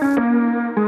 Thank you.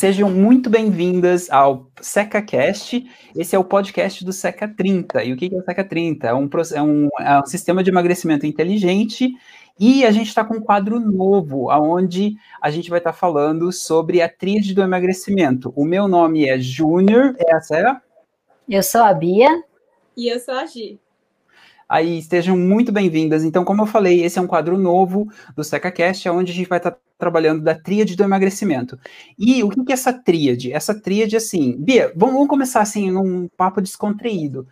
Sejam muito bem-vindas ao SecaCast. Esse é o podcast do Seca 30. E o que é o Seca 30? É um, é um, é um sistema de emagrecimento inteligente e a gente está com um quadro novo, onde a gente vai estar tá falando sobre a tríade do emagrecimento. O meu nome é Júnior, essa é a... Eu sou a Bia. E eu sou a Gi. Aí estejam muito bem-vindas. Então, como eu falei, esse é um quadro novo do SecaCast, onde a gente vai estar trabalhando da tríade do emagrecimento. E o que é essa tríade? Essa tríade, assim, Bia, vamos, começar assim num papo descontraído.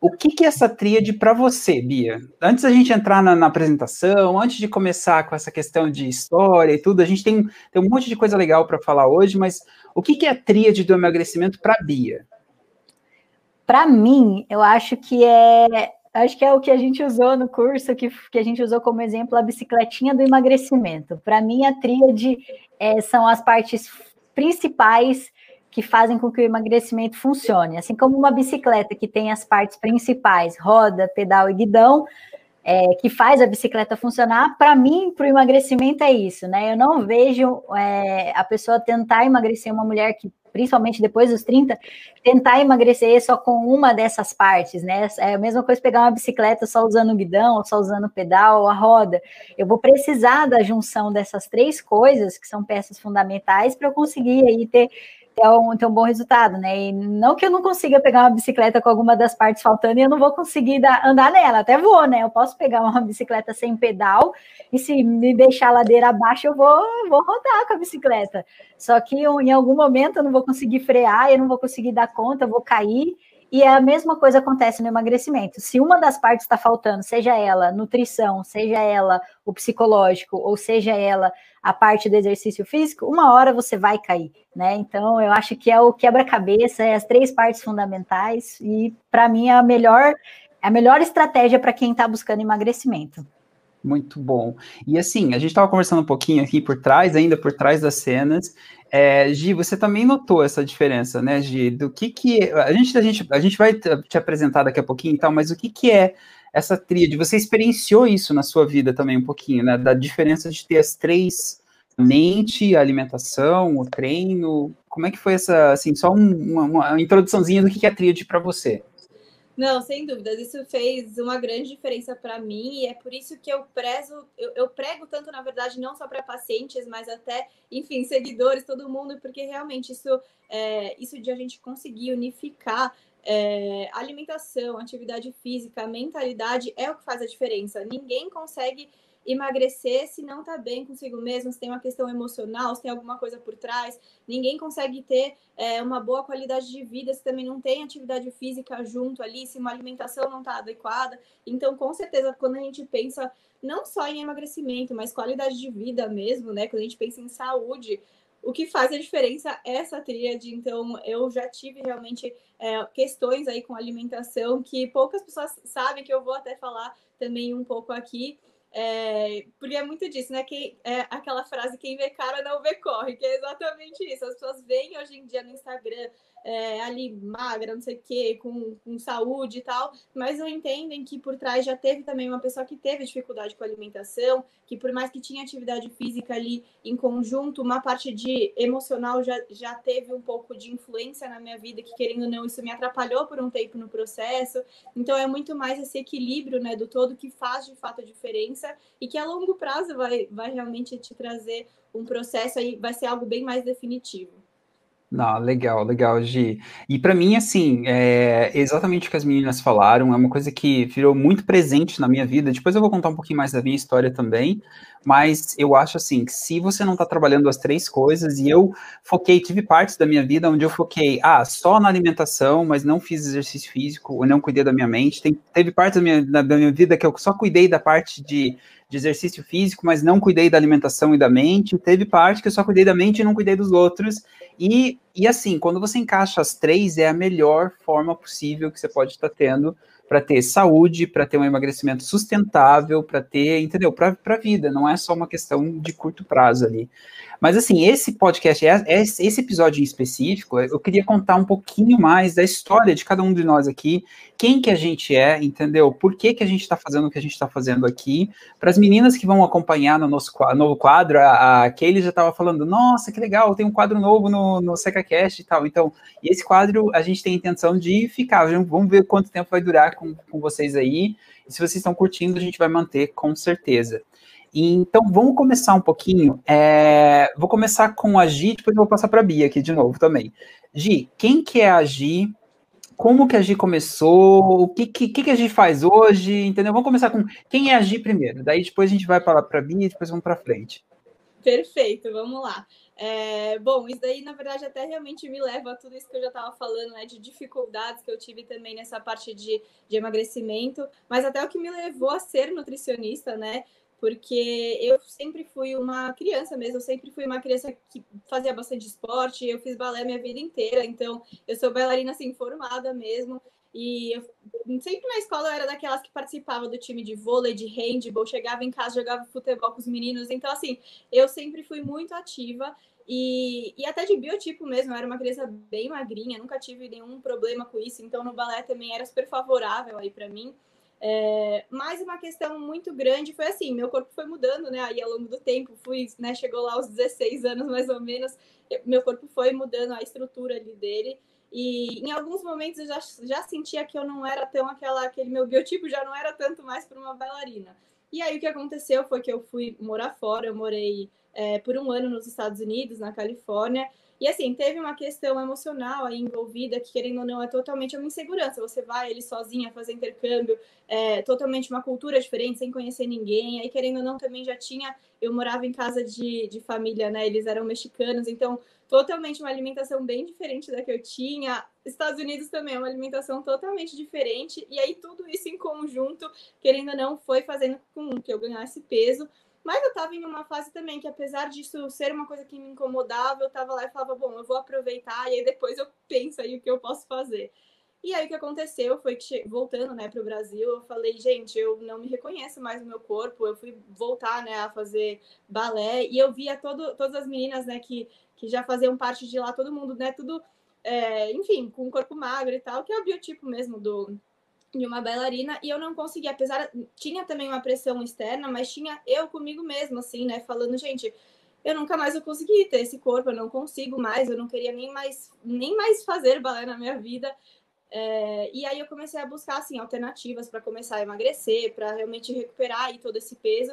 O que, que é essa tríade para você, Bia? Antes da gente entrar na, na, apresentação, antes de começar com essa questão de história e tudo, a gente tem, tem um monte de coisa legal para falar hoje, mas o que, que é a tríade do emagrecimento para Bia? Para mim, eu acho que é Acho que é o que a gente usou no curso, que, que a gente usou como exemplo a bicicletinha do emagrecimento. Para mim, a tríade é, são as partes principais que fazem com que o emagrecimento funcione. Assim como uma bicicleta que tem as partes principais, roda, pedal e guidão, é, que faz a bicicleta funcionar, para mim, para o emagrecimento é isso, né? Eu não vejo é, a pessoa tentar emagrecer uma mulher que principalmente depois dos 30, tentar emagrecer só com uma dessas partes, né? É a mesma coisa pegar uma bicicleta só usando o guidão, ou só usando o pedal ou a roda. Eu vou precisar da junção dessas três coisas, que são peças fundamentais, para eu conseguir aí ter ter um, ter um bom resultado, né? E não que eu não consiga pegar uma bicicleta com alguma das partes faltando e eu não vou conseguir dar, andar nela, até vou, né? Eu posso pegar uma bicicleta sem pedal e se me deixar a ladeira abaixo, eu vou, vou rodar com a bicicleta. Só que eu, em algum momento eu não vou conseguir frear, eu não vou conseguir dar conta, eu vou cair. E a mesma coisa acontece no emagrecimento. Se uma das partes está faltando, seja ela nutrição, seja ela o psicológico, ou seja ela a parte do exercício físico, uma hora você vai cair, né? Então, eu acho que é o quebra-cabeça, é as três partes fundamentais, e para mim é a melhor, é a melhor estratégia para quem está buscando emagrecimento. Muito bom. E assim, a gente estava conversando um pouquinho aqui por trás, ainda por trás das cenas. É, Gi, você também notou essa diferença, né, Gi? Do que que a gente a gente a gente vai te apresentar daqui a pouquinho, então, mas o que que é essa tríade. Você experienciou isso na sua vida também um pouquinho, né? Da diferença de ter as três mente, a alimentação, o treino. Como é que foi essa, assim, só um, uma, uma, introduçãozinha do que é tríade para você? Não, sem dúvidas, isso fez uma grande diferença para mim e é por isso que eu prezo, eu, eu prego tanto, na verdade, não só para pacientes, mas até, enfim, seguidores, todo mundo, porque realmente isso, é, isso de a gente conseguir unificar é, alimentação, atividade física, mentalidade é o que faz a diferença. Ninguém consegue emagrecer se não tá bem consigo mesmo, se tem uma questão emocional, se tem alguma coisa por trás. Ninguém consegue ter é, uma boa qualidade de vida se também não tem atividade física junto ali, se uma alimentação não tá adequada. Então, com certeza, quando a gente pensa não só em emagrecimento, mas qualidade de vida mesmo, né? Quando a gente pensa em saúde, o que faz a diferença é essa tríade. Então, eu já tive realmente é, questões aí com alimentação que poucas pessoas sabem, que eu vou até falar também um pouco aqui. É, porque é muito disso, né? Quem, é aquela frase, quem vê cara não vê corre, que é exatamente isso. As pessoas veem hoje em dia no Instagram é, ali magra, não sei o quê, com, com saúde e tal, mas não entendem que por trás já teve também uma pessoa que teve dificuldade com a alimentação, que por mais que tinha atividade física ali em conjunto, uma parte de emocional já, já teve um pouco de influência na minha vida, que querendo ou não, isso me atrapalhou por um tempo no processo. Então é muito mais esse equilíbrio né, do todo que faz de fato a diferença e que a longo prazo vai, vai realmente te trazer um processo aí, vai ser algo bem mais definitivo. Não, legal, legal, Gi. E para mim, assim, é exatamente o que as meninas falaram, é uma coisa que virou muito presente na minha vida. Depois eu vou contar um pouquinho mais da minha história também, mas eu acho assim que se você não está trabalhando as três coisas, e eu foquei, tive partes da minha vida onde eu foquei, ah, só na alimentação, mas não fiz exercício físico, ou não cuidei da minha mente. Tem, teve partes da minha, da minha vida que eu só cuidei da parte de de exercício físico, mas não cuidei da alimentação e da mente. Teve parte que eu só cuidei da mente e não cuidei dos outros. E, e assim, quando você encaixa as três, é a melhor forma possível que você pode estar tendo para ter saúde, para ter um emagrecimento sustentável, para ter, entendeu? Para a vida, não é só uma questão de curto prazo ali. Mas assim, esse podcast, é, é, esse episódio em específico, eu queria contar um pouquinho mais da história de cada um de nós aqui, quem que a gente é, entendeu? Por que, que a gente está fazendo o que a gente está fazendo aqui. Para as meninas que vão acompanhar no nosso novo quadro, a, a Kelly já estava falando, nossa, que legal, tem um quadro novo no, no SecaCast e tal. Então, esse quadro a gente tem a intenção de ficar, vamos ver quanto tempo vai durar com, com vocês aí. E se vocês estão curtindo, a gente vai manter com certeza. Então, vamos começar um pouquinho. É, vou começar com a Gi, depois eu vou passar para a Bia aqui de novo também. Gi, quem que é a Gi? Como que a Gi começou? O que, que, que a Gi faz hoje? Entendeu? Vamos começar com quem é a Gi primeiro. Daí depois a gente vai para a Bia e depois vamos para frente. Perfeito, vamos lá. É, bom, isso daí, na verdade, até realmente me leva a tudo isso que eu já estava falando, né, de dificuldades que eu tive também nessa parte de, de emagrecimento, mas até o que me levou a ser nutricionista, né, porque eu sempre fui uma criança mesmo, eu sempre fui uma criança que fazia bastante esporte, eu fiz balé minha vida inteira, então eu sou bailarina assim formada mesmo. E eu, sempre na escola eu era daquelas que participava do time de vôlei, de handball, chegava em casa, jogava futebol com os meninos. Então, assim, eu sempre fui muito ativa e, e até de biotipo mesmo. Eu era uma criança bem magrinha, nunca tive nenhum problema com isso. Então, no balé também era super favorável aí para mim. É, mais uma questão muito grande foi assim, meu corpo foi mudando, né? Aí ao longo do tempo, fui, né? Chegou lá aos 16 anos mais ou menos, meu corpo foi mudando a estrutura ali dele. E em alguns momentos eu já, já sentia que eu não era tão aquela, aquele meu biotipo já não era tanto mais para uma bailarina. E aí o que aconteceu foi que eu fui morar fora, eu morei é, por um ano nos Estados Unidos, na Califórnia, e assim, teve uma questão emocional aí envolvida, que querendo ou não, é totalmente uma insegurança. Você vai ele sozinha fazer intercâmbio, é totalmente uma cultura diferente, sem conhecer ninguém. Aí, querendo ou não, também já tinha. Eu morava em casa de, de família, né? Eles eram mexicanos, então totalmente uma alimentação bem diferente da que eu tinha. Estados Unidos também é uma alimentação totalmente diferente. E aí, tudo isso em conjunto, querendo ou não, foi fazendo com que eu ganhasse peso. Mas eu estava em uma fase também que, apesar disso ser uma coisa que me incomodava, eu estava lá e falava, bom, eu vou aproveitar e aí depois eu penso aí o que eu posso fazer. E aí o que aconteceu foi que, voltando né, para o Brasil, eu falei, gente, eu não me reconheço mais no meu corpo, eu fui voltar né, a fazer balé, e eu via todo, todas as meninas né, que, que já faziam parte de lá, todo mundo, né, tudo, é, enfim, com um corpo magro e tal, que é o biotipo mesmo do, de uma bailarina e eu não conseguia, apesar tinha também uma pressão externa, mas tinha eu comigo mesma assim, né, falando, gente, eu nunca mais vou conseguir ter esse corpo, eu não consigo mais, eu não queria nem mais nem mais fazer balé na minha vida. É, e aí eu comecei a buscar assim alternativas para começar a emagrecer, para realmente recuperar aí todo esse peso.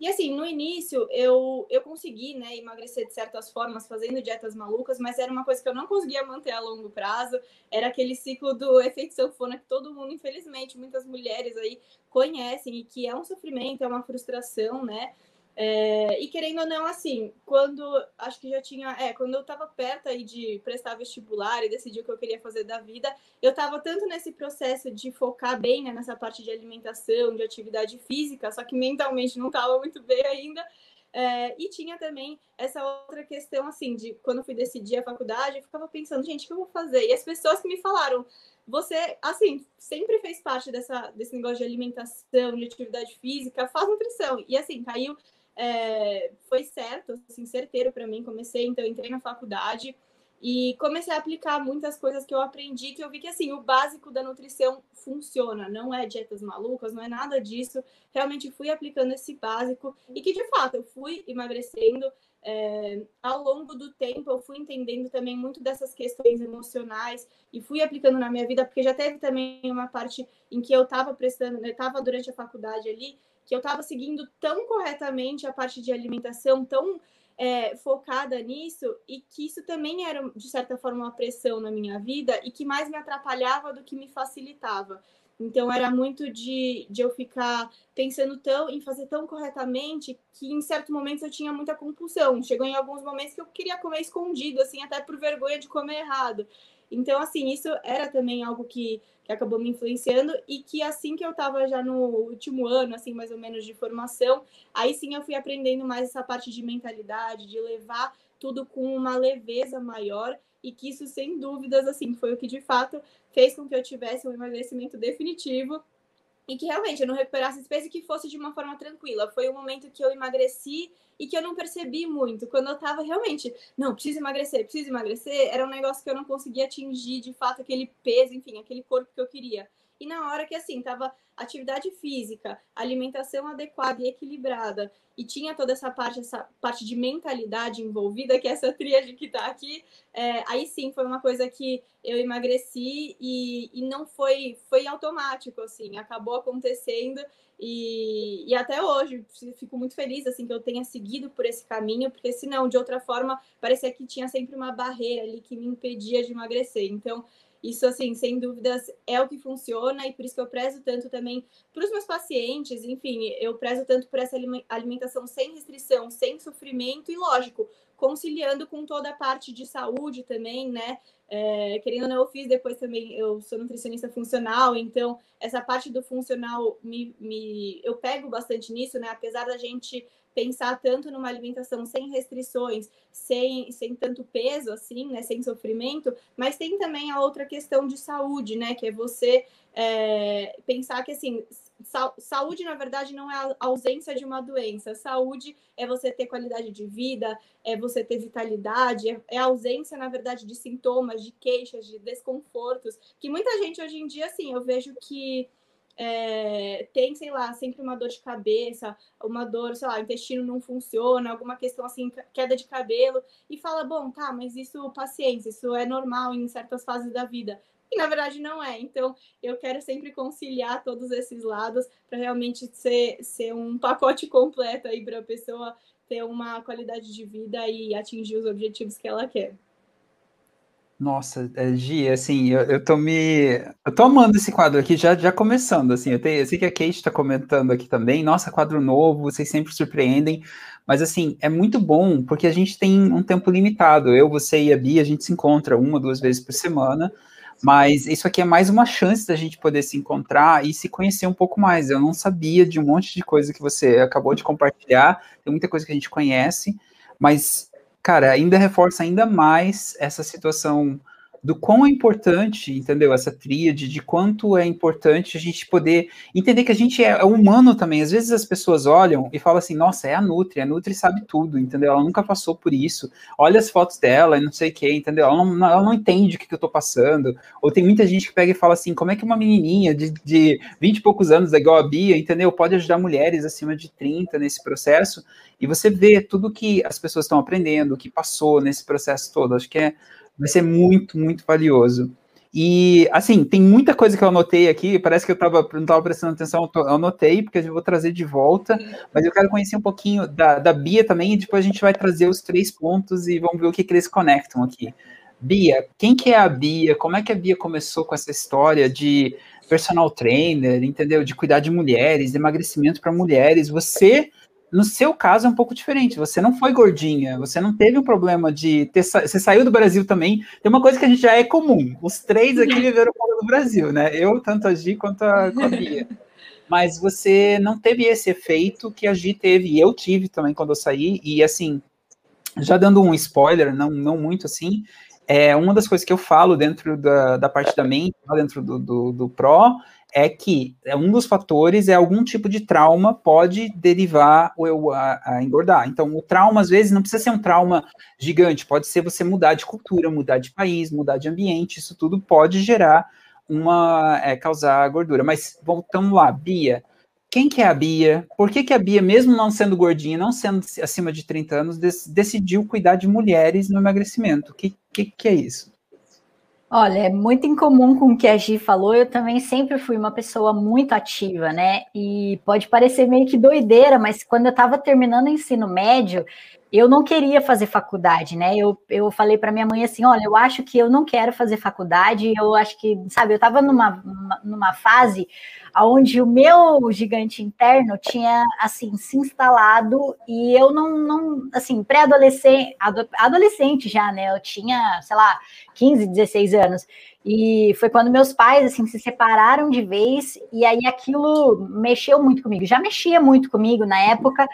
E assim, no início eu, eu consegui, né, emagrecer de certas formas, fazendo dietas malucas, mas era uma coisa que eu não conseguia manter a longo prazo. Era aquele ciclo do efeito sanfona que todo mundo, infelizmente, muitas mulheres aí conhecem e que é um sofrimento, é uma frustração, né? É, e querendo ou não, assim, quando acho que já tinha, é, quando eu estava perto aí de prestar vestibular e decidir o que eu queria fazer da vida, eu estava tanto nesse processo de focar bem né, nessa parte de alimentação, de atividade física, só que mentalmente não estava muito bem ainda. É, e tinha também essa outra questão, assim, de quando fui decidir a faculdade, eu ficava pensando, gente, o que eu vou fazer? E as pessoas que me falaram, você, assim, sempre fez parte dessa, desse negócio de alimentação, de atividade física, faz nutrição. E, assim, caiu é, foi certo, assim, certeiro para mim. Comecei, então, entrei na faculdade e comecei a aplicar muitas coisas que eu aprendi, que eu vi que, assim, o básico da nutrição funciona. Não é dietas malucas, não é nada disso. Realmente fui aplicando esse básico e que, de fato, eu fui emagrecendo. É, ao longo do tempo, eu fui entendendo também muito dessas questões emocionais e fui aplicando na minha vida, porque já teve também uma parte em que eu estava prestando, né, estava durante a faculdade ali, que eu estava seguindo tão corretamente a parte de alimentação, tão é, focada nisso e que isso também era, de certa forma, uma pressão na minha vida e que mais me atrapalhava do que me facilitava. Então era muito de, de eu ficar pensando tão em fazer tão corretamente que em certos momentos eu tinha muita compulsão. Chegou em alguns momentos que eu queria comer escondido, assim, até por vergonha de comer errado. Então, assim, isso era também algo que, que acabou me influenciando e que assim que eu estava já no último ano, assim, mais ou menos de formação, aí sim eu fui aprendendo mais essa parte de mentalidade, de levar tudo com uma leveza maior e que isso, sem dúvidas, assim, foi o que de fato fez com que eu tivesse um emagrecimento definitivo e que realmente eu não recuperasse esse peso e que fosse de uma forma tranquila. Foi um momento que eu emagreci e que eu não percebi muito. Quando eu tava realmente, não, preciso emagrecer, preciso emagrecer, era um negócio que eu não conseguia atingir de fato aquele peso, enfim, aquele corpo que eu queria. E na hora que assim, tava atividade física, alimentação adequada e equilibrada, e tinha toda essa parte, essa parte de mentalidade envolvida, que é essa tríade que tá aqui, é, aí sim foi uma coisa que eu emagreci e, e não foi, foi automático, assim, acabou acontecendo e, e até hoje fico muito feliz assim que eu tenha seguido por esse caminho, porque senão, de outra forma, parecia que tinha sempre uma barreira ali que me impedia de emagrecer. Então, isso, assim, sem dúvidas, é o que funciona e por isso que eu prezo tanto também para os meus pacientes. Enfim, eu prezo tanto por essa alimentação sem restrição, sem sofrimento e, lógico, conciliando com toda a parte de saúde também, né? É, querendo ou não, eu fiz depois também, eu sou nutricionista funcional, então essa parte do funcional me, me eu pego bastante nisso, né? Apesar da gente pensar tanto numa alimentação sem restrições, sem, sem tanto peso, assim, né, sem sofrimento, mas tem também a outra questão de saúde, né, que é você é, pensar que, assim, sa saúde, na verdade, não é a ausência de uma doença, saúde é você ter qualidade de vida, é você ter vitalidade, é, é a ausência, na verdade, de sintomas, de queixas, de desconfortos, que muita gente hoje em dia, assim, eu vejo que é, tem, sei lá, sempre uma dor de cabeça, uma dor, sei lá, intestino não funciona, alguma questão assim, queda de cabelo, e fala, bom, tá, mas isso, paciência, isso é normal em certas fases da vida. E na verdade não é. Então, eu quero sempre conciliar todos esses lados para realmente ser, ser um pacote completo aí para a pessoa ter uma qualidade de vida e atingir os objetivos que ela quer. Nossa, é, Gi, assim, eu, eu tô me. Eu tô amando esse quadro aqui, já, já começando, assim, eu, tenho, eu sei que a Kate está comentando aqui também, nossa, quadro novo, vocês sempre surpreendem, mas assim, é muito bom, porque a gente tem um tempo limitado, eu, você e a Bia, a gente se encontra uma, duas vezes por semana, mas isso aqui é mais uma chance da gente poder se encontrar e se conhecer um pouco mais, eu não sabia de um monte de coisa que você acabou de compartilhar, tem muita coisa que a gente conhece, mas cara, ainda reforça ainda mais essa situação do quão é importante, entendeu? Essa tríade, de quanto é importante a gente poder entender que a gente é, é, humano também. Às vezes as pessoas olham e falam assim, nossa, é a Nutri, a Nutri sabe tudo, entendeu? Ela nunca passou por isso. Olha as fotos dela e não sei o que, entendeu? Ela não, ela não entende o que, que eu tô passando. Ou tem muita gente que pega e fala assim, como é que uma menininha de, de 20 e poucos anos, igual a Bia, entendeu? Pode ajudar mulheres acima de 30 nesse processo. E você vê tudo que as pessoas estão aprendendo, o que passou nesse processo todo. Acho que é vai ser muito, muito valioso. E, assim, tem muita coisa que eu anotei aqui, parece que eu tava, não estava prestando atenção, eu anotei, porque eu vou trazer de volta, mas eu quero conhecer um pouquinho da, da Bia também, e depois a gente vai trazer os três pontos e vamos ver o que, que eles conectam aqui. Bia, quem que é a Bia? Como é que a Bia começou com essa história de personal trainer, entendeu? De cuidar de mulheres, de emagrecimento para mulheres. Você no seu caso é um pouco diferente. Você não foi gordinha, você não teve um problema de ter sa... você saiu do Brasil também. Tem uma coisa que a gente já é comum. Os três aqui viveram fora do Brasil, né? Eu, tanto a Gi quanto a, a Bia. Mas você não teve esse efeito que a Gi teve, e eu tive também quando eu saí. E assim, já dando um spoiler, não, não muito assim, é uma das coisas que eu falo dentro da, da parte da mente, dentro do, do, do Pro, é que é um dos fatores é algum tipo de trauma pode derivar o a, a, engordar. Então, o trauma às vezes não precisa ser um trauma gigante, pode ser você mudar de cultura, mudar de país, mudar de ambiente. Isso tudo pode gerar uma é, causar gordura. Mas voltamos lá, Bia. Quem que é a Bia? Por que, que a Bia, mesmo não sendo gordinha, não sendo acima de 30 anos, decidiu cuidar de mulheres no emagrecimento? O que, que, que é isso? Olha, é muito incomum com o que a Gi falou. Eu também sempre fui uma pessoa muito ativa, né? E pode parecer meio que doideira, mas quando eu estava terminando o ensino médio, eu não queria fazer faculdade, né? Eu, eu falei para minha mãe assim: olha, eu acho que eu não quero fazer faculdade, eu acho que, sabe, eu estava numa, numa fase onde o meu gigante interno tinha, assim, se instalado e eu não, não assim, pré-adolescente, adolescente já, né? Eu tinha, sei lá, 15, 16 anos. E foi quando meus pais, assim, se separaram de vez, e aí aquilo mexeu muito comigo. Já mexia muito comigo na época,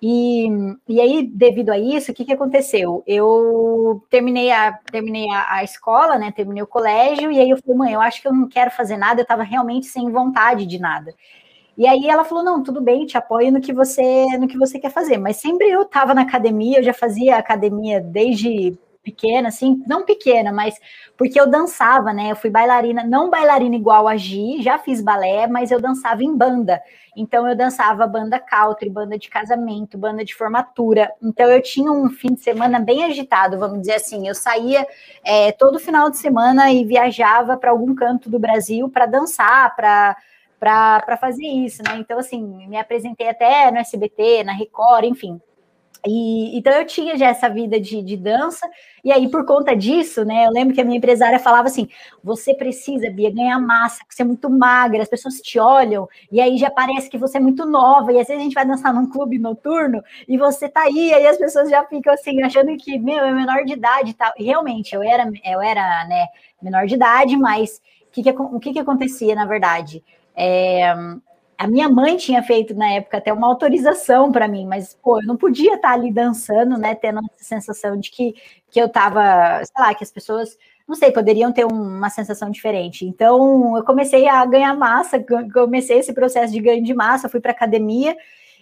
e, e aí, devido a isso, o que, que aconteceu? Eu terminei, a, terminei a, a, escola, né? Terminei o colégio, e aí eu falei, mãe, eu acho que eu não quero fazer nada, eu estava realmente sem vontade de nada. E aí ela falou: não, tudo bem, te apoio no que você no que você quer fazer. Mas sempre eu estava na academia, eu já fazia academia desde pequena, assim, não pequena, mas porque eu dançava, né? Eu fui bailarina, não bailarina igual a Gi, já fiz balé, mas eu dançava em banda. Então eu dançava banda country, banda de casamento, banda de formatura. Então eu tinha um fim de semana bem agitado, vamos dizer assim. Eu saía é, todo final de semana e viajava para algum canto do Brasil para dançar, para para fazer isso, né? Então, assim, me apresentei até no SBT, na Record, enfim. E, então eu tinha já essa vida de, de, dança, e aí por conta disso, né? Eu lembro que a minha empresária falava assim: você precisa, Bia, ganhar massa, porque você é muito magra, as pessoas te olham, e aí já parece que você é muito nova, e às vezes a gente vai dançar num clube noturno e você tá aí, aí as pessoas já ficam assim, achando que, meu, é menor de idade e tal. E realmente, eu era, eu era né, menor de idade, mas o que, que, o que, que acontecia, na verdade? É, a minha mãe tinha feito na época até uma autorização para mim, mas pô, eu não podia estar ali dançando, né, tendo essa sensação de que, que eu estava, sei lá, que as pessoas, não sei, poderiam ter uma sensação diferente. Então, eu comecei a ganhar massa, comecei esse processo de ganho de massa, fui para academia.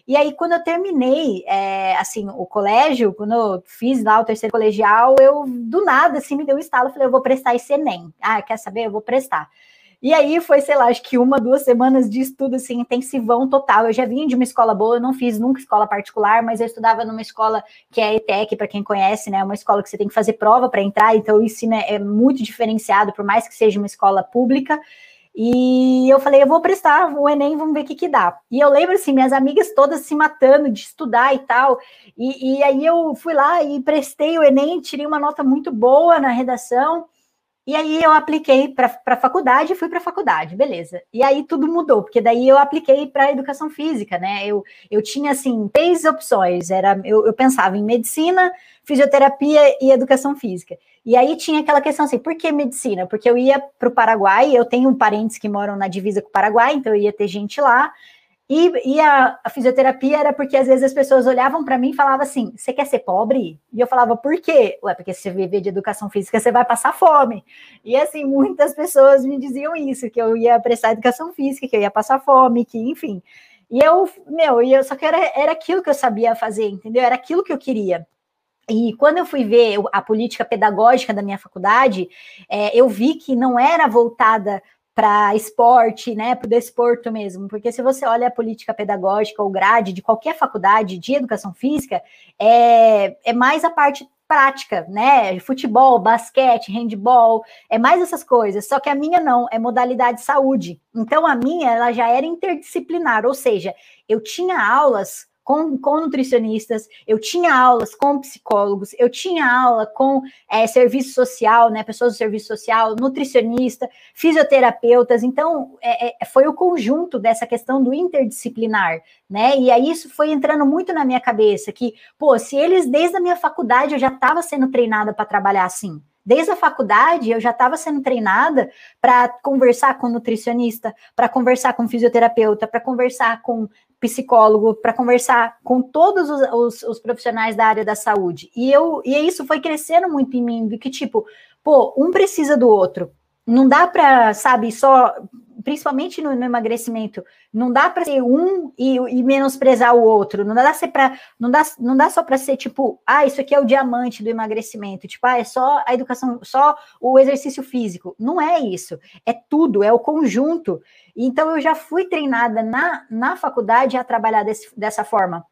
E aí, quando eu terminei, é, assim, o colégio, quando eu fiz lá o terceiro colegial, eu, do nada, assim, me deu um estalo, falei, eu vou prestar esse Enem. Ah, quer saber? Eu vou prestar. E aí foi, sei lá, acho que uma, duas semanas de estudo assim, intensivão total. Eu já vim de uma escola boa, eu não fiz nunca escola particular, mas eu estudava numa escola que é a ETEC, para quem conhece, né? Uma escola que você tem que fazer prova para entrar, então o ensino é, é muito diferenciado, por mais que seja uma escola pública. E eu falei, eu vou prestar o Enem, vamos ver o que, que dá. E eu lembro, assim, minhas amigas todas se matando de estudar e tal. E, e aí eu fui lá e prestei o Enem, tirei uma nota muito boa na redação. E aí eu apliquei para a faculdade fui para a faculdade, beleza. E aí tudo mudou, porque daí eu apliquei para educação física, né? Eu, eu tinha assim três opções. Era eu, eu pensava em medicina, fisioterapia e educação física. E aí tinha aquela questão assim, por que medicina? Porque eu ia para o Paraguai, eu tenho parentes que moram na divisa com o Paraguai, então eu ia ter gente lá. E, e a, a, fisioterapia era porque às vezes as pessoas olhavam para mim e falavam assim: você quer ser pobre? E eu falava, por quê? Ué, porque se você viver de educação física, você vai passar fome. E assim, muitas pessoas me diziam isso, que eu ia prestar educação física, que eu ia passar fome, que enfim. E eu, meu, e eu só que era, era aquilo que eu sabia fazer, entendeu? Era aquilo que eu queria. E quando eu fui ver a política pedagógica da minha faculdade, é, eu vi que não era voltada para esporte, né, para o desporto mesmo, porque se você olha a política pedagógica ou grade de qualquer faculdade de educação física, é, é mais a parte prática, né, futebol, basquete, handball, é mais essas coisas, só que a minha não, é modalidade saúde, então a minha, ela já era interdisciplinar, ou seja, eu tinha aulas com, com nutricionistas, eu tinha aulas com psicólogos, eu tinha aula com é, serviço social, né, pessoas do serviço social, nutricionista, fisioterapeutas. Então, é, é, foi o conjunto dessa questão do interdisciplinar, né? E aí isso foi entrando muito na minha cabeça que, pô, se eles desde a minha faculdade eu já estava sendo treinada para trabalhar assim. Desde a faculdade, eu já estava sendo treinada para conversar com nutricionista, para conversar com fisioterapeuta, para conversar com psicólogo, para conversar com todos os, os, os, profissionais da área da saúde. E eu e isso foi crescendo muito em mim, do que tipo, pô, um precisa do outro. Não dá para, sabe, só principalmente no, no emagrecimento, não dá para ser um e, e, menosprezar o outro. Não dá ser para não dá, não dá só para ser tipo, ah, isso aqui é o diamante do emagrecimento, tipo, ah, é só a educação, só o exercício físico. Não é isso. É tudo, é o conjunto. Então eu já fui treinada na, na faculdade a trabalhar desse, dessa forma.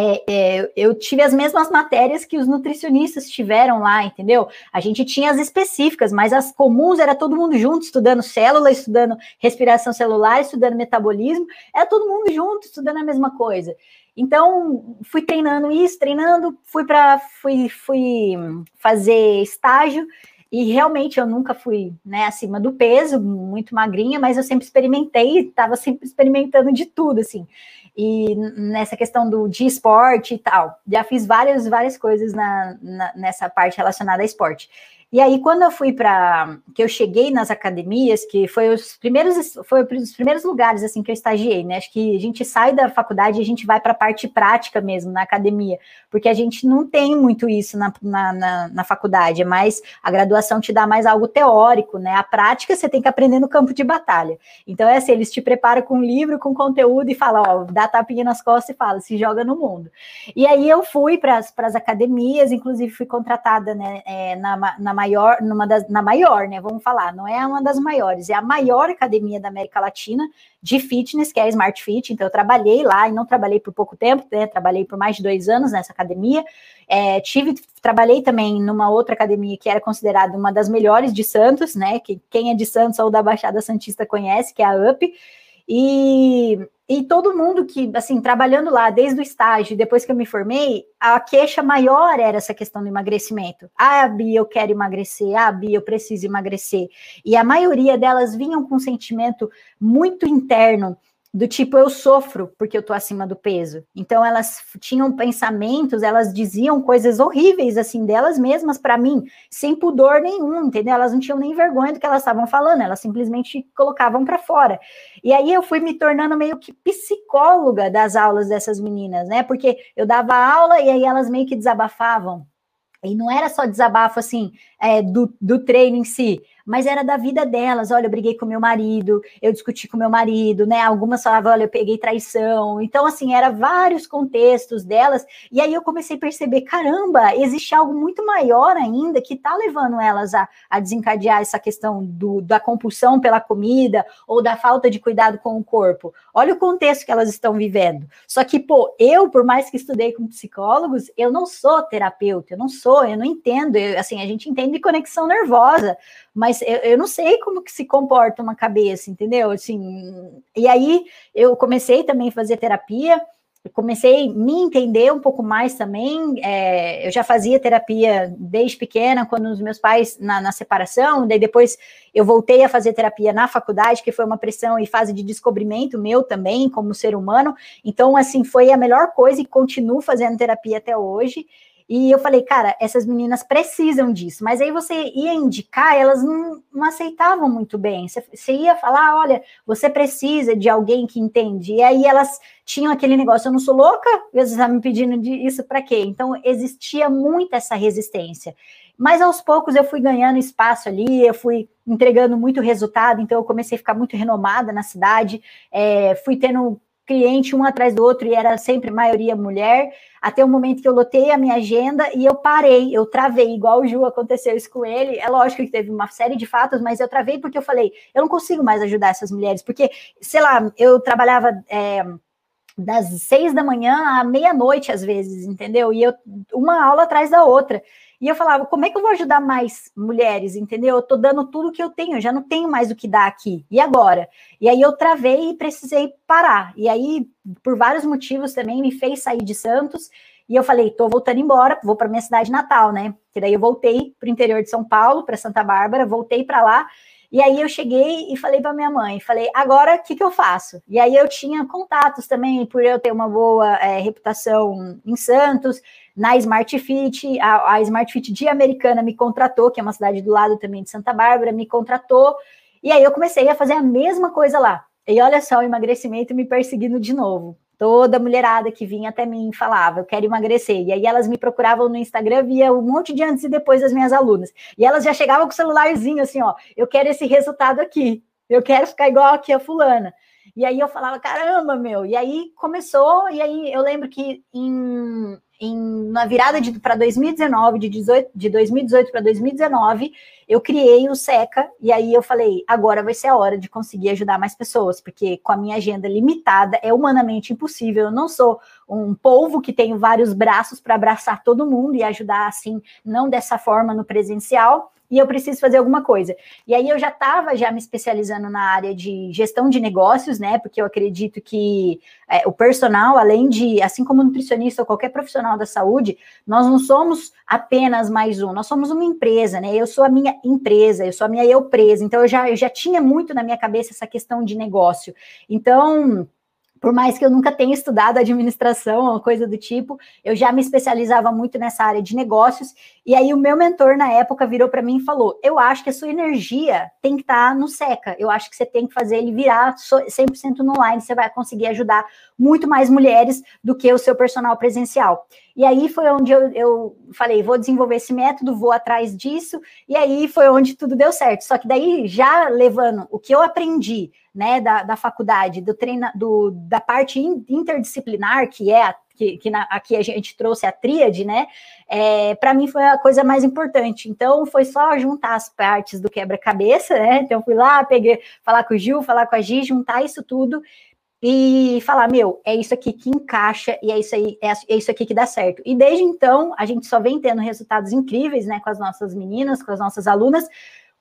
É, é, eu tive as mesmas matérias que os nutricionistas tiveram lá, entendeu? A gente tinha as específicas, mas as comuns era todo mundo junto, estudando célula, estudando respiração celular, estudando metabolismo, era todo mundo junto, estudando a mesma coisa. Então, fui treinando isso, treinando, fui para fui, fui fazer estágio e realmente eu nunca fui né, acima do peso, muito magrinha, mas eu sempre experimentei, estava sempre experimentando de tudo, assim e nessa questão do de esporte e tal. Já fiz várias, várias coisas na, na, nessa parte relacionada a esporte. E aí, quando eu fui para. que eu cheguei nas academias, que foi os primeiros, foi os primeiros lugares assim que eu estagiei, né? Acho que a gente sai da faculdade e a gente vai para a parte prática mesmo, na academia, porque a gente não tem muito isso na, na, na, na faculdade, é mais a graduação te dá mais algo teórico, né? A prática você tem que aprender no campo de batalha. Então, é assim, eles te preparam com livro, com conteúdo e falam, ó, dá tapinha nas costas e fala, se joga no mundo. E aí eu fui para as academias, inclusive fui contratada né, é, na, na maior, numa das, na maior, né? Vamos falar, não é uma das maiores, é a maior academia da América Latina de fitness, que é a Smart Fit. Então, eu trabalhei lá e não trabalhei por pouco tempo, né? Trabalhei por mais de dois anos nessa academia. É, tive, trabalhei também numa outra academia que era considerada uma das melhores de Santos, né? Que quem é de Santos ou da Baixada Santista conhece, que é a UP. E, e todo mundo que, assim, trabalhando lá desde o estágio, depois que eu me formei, a queixa maior era essa questão do emagrecimento. Ah, Bia, eu quero emagrecer. Ah, Bia, eu preciso emagrecer. E a maioria delas vinham com um sentimento muito interno do tipo eu sofro porque eu tô acima do peso. Então elas tinham pensamentos, elas diziam coisas horríveis assim delas mesmas para mim, sem pudor nenhum, entendeu? Elas não tinham nem vergonha do que elas estavam falando, elas simplesmente colocavam para fora. E aí eu fui me tornando meio que psicóloga das aulas dessas meninas, né? Porque eu dava aula e aí elas meio que desabafavam. E não era só desabafo assim é, do, do treino em si, mas era da vida delas. Olha, eu briguei com meu marido, eu discuti com meu marido, né? Algumas falavam, olha, eu peguei traição. Então, assim, era vários contextos delas. E aí eu comecei a perceber, caramba, existe algo muito maior ainda que está levando elas a, a desencadear essa questão do, da compulsão pela comida ou da falta de cuidado com o corpo. Olha o contexto que elas estão vivendo. Só que, pô, eu, por mais que estudei com psicólogos, eu não sou terapeuta, eu não sou, eu não entendo. Eu, assim, a gente entende conexão nervosa, mas eu, eu, não sei como que se comporta uma cabeça, entendeu? Assim, e aí eu comecei também a fazer terapia, comecei a me entender um pouco mais também. É, eu já fazia terapia desde pequena, quando os meus pais na, na, separação, daí depois eu voltei a fazer terapia na faculdade, que foi uma pressão e fase de descobrimento meu também, como ser humano. Então, assim, foi a melhor coisa e continuo fazendo terapia até hoje. E eu falei, cara, essas meninas precisam disso. Mas aí você ia indicar, elas não, não aceitavam muito bem. Você, você, ia falar, olha, você precisa de alguém que entende. E aí elas tinham aquele negócio, eu não sou louca, você está me pedindo isso para quê? Então existia muito essa resistência. Mas aos poucos eu fui ganhando espaço ali, eu fui entregando muito resultado, então eu comecei a ficar muito renomada na cidade, é, fui tendo cliente um atrás do outro e era sempre maioria mulher, até o momento que eu lotei a minha agenda e eu parei, eu travei, igual o Ju aconteceu isso com ele. É lógico que teve uma série de fatos, mas eu travei porque eu falei, eu não consigo mais ajudar essas mulheres, porque, sei lá, eu trabalhava. É, das seis da manhã à meia-noite, às vezes, entendeu? E eu, uma aula atrás da outra. E eu falava, como é que eu vou ajudar mais mulheres, entendeu? Eu tô dando tudo que eu tenho, eu já não tenho mais o que dar aqui. E agora? E aí eu travei e precisei parar. E aí, por vários motivos também, me fez sair de Santos. E eu falei, tô voltando embora, vou para minha cidade natal, né? Que daí eu voltei para o interior de São Paulo, para Santa Bárbara, voltei para lá. E aí eu cheguei e falei para minha mãe, falei, agora o que, que eu faço? E aí eu tinha contatos também, por eu ter uma boa é, reputação em Santos, na Smart Fit, a, a Smart Fit de Americana me contratou, que é uma cidade do lado também de Santa Bárbara, me contratou, e aí eu comecei a fazer a mesma coisa lá. E olha só o emagrecimento me perseguindo de novo. Toda mulherada que vinha até mim falava, eu quero emagrecer. E aí elas me procuravam no Instagram, via um monte de antes e depois das minhas alunas. E elas já chegavam com o celularzinho assim, ó, eu quero esse resultado aqui. Eu quero ficar igual aqui a fulana. E aí eu falava, caramba, meu. E aí começou, e aí eu lembro que em em, na virada para 2019, de, 18, de 2018 para 2019, eu criei o SECA e aí eu falei, agora vai ser a hora de conseguir ajudar mais pessoas, porque com a minha agenda limitada é humanamente impossível. Eu não sou um polvo que tem vários braços para abraçar todo mundo e ajudar assim, não dessa forma no presencial e eu preciso fazer alguma coisa. E aí eu já estava já me especializando na área de gestão de negócios, né? Porque eu acredito que é, o personal, além de, assim como nutricionista ou qualquer profissional da saúde, nós não somos apenas mais um, nós somos uma empresa, né? Eu sou a minha empresa, eu sou a minha eu presa. Então eu já, eu já tinha muito na minha cabeça essa questão de negócio. Então por mais que eu nunca tenha estudado administração ou coisa do tipo, eu já me especializava muito nessa área de negócios. E aí o meu mentor na época virou para mim e falou: "Eu acho que a sua energia tem que estar tá no Seca. Eu acho que você tem que fazer ele virar 100% no online, você vai conseguir ajudar muito mais mulheres do que o seu personal presencial". E aí foi onde eu, eu falei: "Vou desenvolver esse método, vou atrás disso". E aí foi onde tudo deu certo. Só que daí já levando o que eu aprendi né, da, da faculdade, do treino, do, da parte interdisciplinar, que é a, que, que na, aqui a gente trouxe a tríade, né? É, para mim foi a coisa mais importante. Então foi só juntar as partes do quebra-cabeça, né? Então fui lá, peguei, falar com o Gil, falar com a Gi, juntar isso tudo e falar, meu, é isso aqui que encaixa e é isso aí, é, é, isso aqui que dá certo. E desde então, a gente só vem tendo resultados incríveis, né, com as nossas meninas, com as nossas alunas,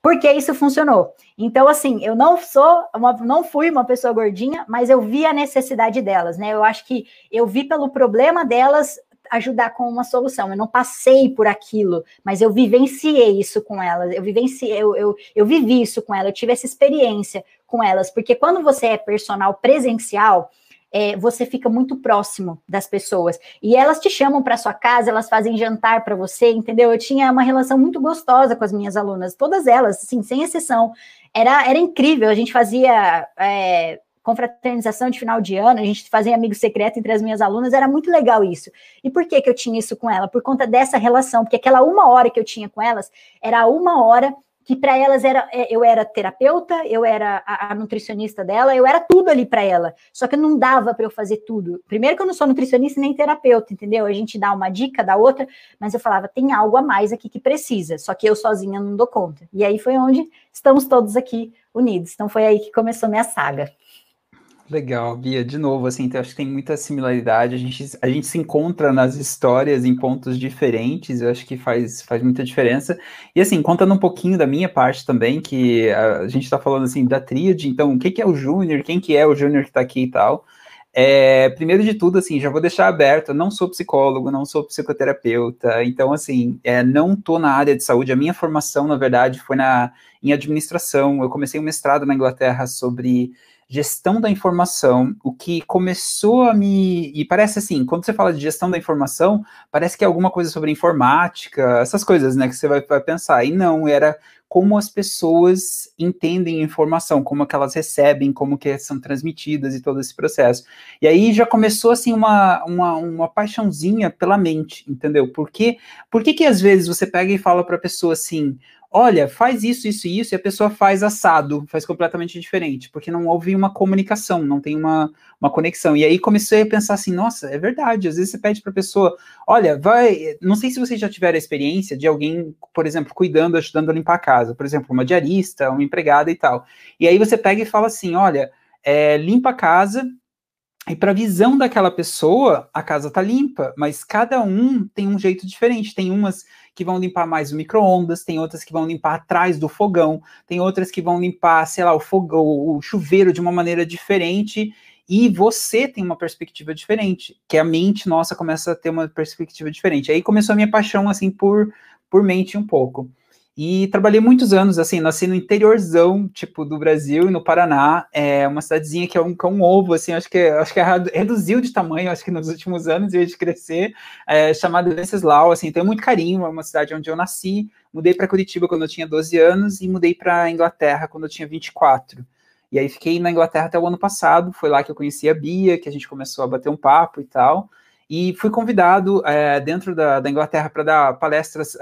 porque isso funcionou. Então, assim, eu não sou, uma, não fui uma pessoa gordinha, mas eu vi a necessidade delas, né? Eu acho que eu vi pelo problema delas ajudar com uma solução. Eu não passei por aquilo, mas eu vivenciei isso com elas. Eu vivenciei, eu, eu, eu vivi isso com elas, eu tive essa experiência com elas, porque quando você é personal presencial, é, você fica muito próximo das pessoas. E elas te chamam para sua casa, elas fazem jantar para você, entendeu? Eu tinha uma relação muito gostosa com as minhas alunas, todas elas, assim, sem exceção. Era, era incrível, a gente fazia. É, confraternização de final de ano, a gente fazia amigo secreto entre as minhas alunas, era muito legal isso. E por que, que eu tinha isso com ela? Por conta dessa relação, porque aquela uma hora que eu tinha com elas era uma hora que para elas era é, eu era terapeuta, eu era a, a nutricionista dela, eu era tudo ali para ela. Só que não dava para eu fazer tudo. Primeiro que eu não sou nutricionista nem terapeuta, entendeu? A gente dá uma dica, dá outra, mas eu falava, tem algo a mais aqui que precisa, só que eu sozinha não dou conta. E aí foi onde estamos todos aqui unidos. Então foi aí que começou minha saga. Legal, Bia, de novo, assim, então, acho que tem muita similaridade, a gente, a gente se encontra nas histórias em pontos diferentes, eu acho que faz, faz muita diferença, e assim, contando um pouquinho da minha parte também, que a, gente está falando, assim, da tríade, então, o que, que é o Júnior, quem que é o Júnior que está aqui e tal, é, primeiro de tudo, assim, já vou deixar aberto, eu não sou psicólogo, não sou psicoterapeuta, então, assim, é, não estou na área de saúde, a minha formação, na verdade, foi na, em administração, eu comecei um mestrado na Inglaterra sobre gestão da informação, o que começou a me. E parece assim, quando você fala de gestão da informação, parece que é alguma coisa sobre informática, essas coisas, né, que você vai, vai pensar. E não, era como as pessoas entendem informação, como que elas recebem, como que são transmitidas e todo esse processo. E aí já começou assim uma, uma, uma paixãozinha pela mente, entendeu? Por que, por que que às vezes você pega e fala para a pessoa assim, olha, faz isso, isso e isso, e a pessoa faz assado, faz completamente diferente, porque não houve uma comunicação, não tem uma, uma conexão. E aí comecei a pensar assim, nossa, é verdade, às vezes você pede para a pessoa, olha, vai, não sei se vocês já tiveram a experiência de alguém, por exemplo, cuidando, ajudando a limpar a casa, por exemplo, uma diarista, uma empregada e tal. E aí você pega e fala assim, olha, é, limpa a casa, e para a visão daquela pessoa, a casa tá limpa, mas cada um tem um jeito diferente. Tem umas que vão limpar mais o micro-ondas, tem outras que vão limpar atrás do fogão, tem outras que vão limpar, sei lá, o fogão, o chuveiro de uma maneira diferente. E você tem uma perspectiva diferente, que a mente nossa começa a ter uma perspectiva diferente. Aí começou a minha paixão assim por por mente um pouco. E trabalhei muitos anos, assim, nasci no interiorzão, tipo, do Brasil, no Paraná, é uma cidadezinha que é um, que é um ovo, assim, acho que, acho que é, reduziu de tamanho, acho que nos últimos anos, vez de crescer, é, chamada Venceslau, assim, tenho muito carinho, é uma cidade onde eu nasci, mudei para Curitiba quando eu tinha 12 anos e mudei para Inglaterra quando eu tinha 24. E aí fiquei na Inglaterra até o ano passado, foi lá que eu conheci a Bia, que a gente começou a bater um papo e tal, e fui convidado é, dentro da, da Inglaterra para dar palestras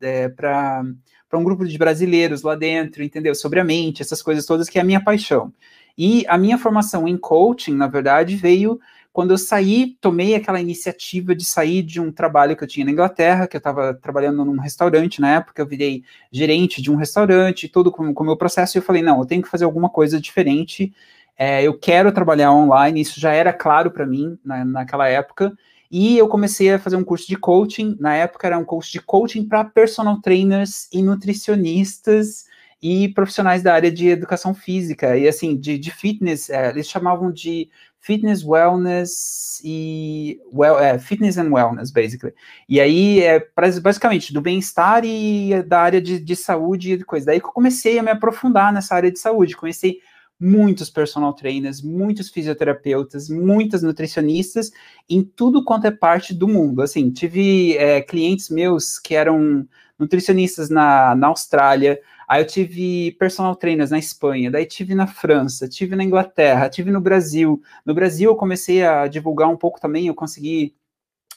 é, para para um grupo de brasileiros lá dentro, entendeu? Sobre a mente, essas coisas todas que é a minha paixão. E a minha formação em coaching, na verdade, veio quando eu saí, tomei aquela iniciativa de sair de um trabalho que eu tinha na Inglaterra, que eu estava trabalhando num restaurante na época, eu virei gerente de um restaurante, todo com o meu processo, e eu falei, não, eu tenho que fazer alguma coisa diferente, é, eu quero trabalhar online, isso já era claro para mim na, naquela época, e eu comecei a fazer um curso de coaching, na época era um curso de coaching para personal trainers e nutricionistas, e profissionais da área de educação física e assim de, de fitness é, eles chamavam de fitness, wellness e well, é, fitness and wellness, basically. E aí é basicamente do bem-estar e da área de, de saúde e coisa. Daí que eu comecei a me aprofundar nessa área de saúde. Comecei muitos personal trainers, muitos fisioterapeutas, muitas nutricionistas em tudo quanto é parte do mundo. Assim, tive é, clientes meus que eram nutricionistas na, na Austrália, Aí eu tive personal trainers na Espanha, daí tive na França, tive na Inglaterra, tive no Brasil. No Brasil eu comecei a divulgar um pouco também, eu consegui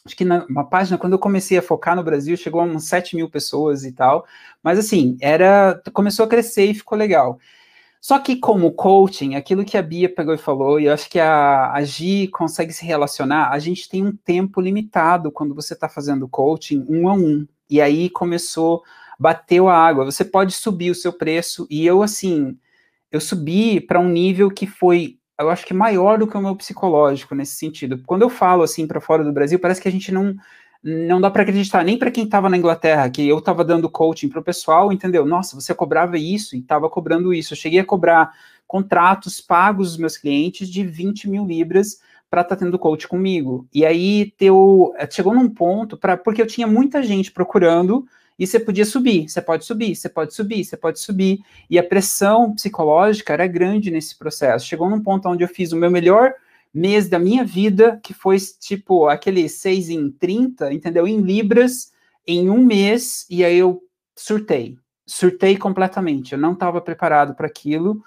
acho que na uma página, quando eu comecei a focar no Brasil, chegou a uns 7 mil pessoas e tal. Mas assim, era. Começou a crescer e ficou legal. Só que como coaching, aquilo que a Bia pegou e falou, e eu acho que a, a Gi consegue se relacionar, a gente tem um tempo limitado quando você está fazendo coaching um a um. E aí começou bateu a água, você pode subir o seu preço. E eu, assim, eu subi para um nível que foi, eu acho que maior do que o meu psicológico nesse sentido. Quando eu falo assim para fora do Brasil, parece que a gente não não dá para acreditar nem para quem estava na Inglaterra, que eu estava dando coaching para o pessoal, entendeu? Nossa, você cobrava isso e estava cobrando isso. Eu cheguei a cobrar contratos pagos dos meus clientes de 20 mil libras para estar tá tendo coach comigo. E aí teu, chegou num ponto, para porque eu tinha muita gente procurando, e você podia subir, você pode subir, você pode subir, você pode subir. E a pressão psicológica era grande nesse processo. Chegou num ponto onde eu fiz o meu melhor mês da minha vida, que foi tipo aquele 6 em 30, entendeu? Em libras, em um mês, e aí eu surtei. Surtei completamente. Eu não estava preparado para aquilo.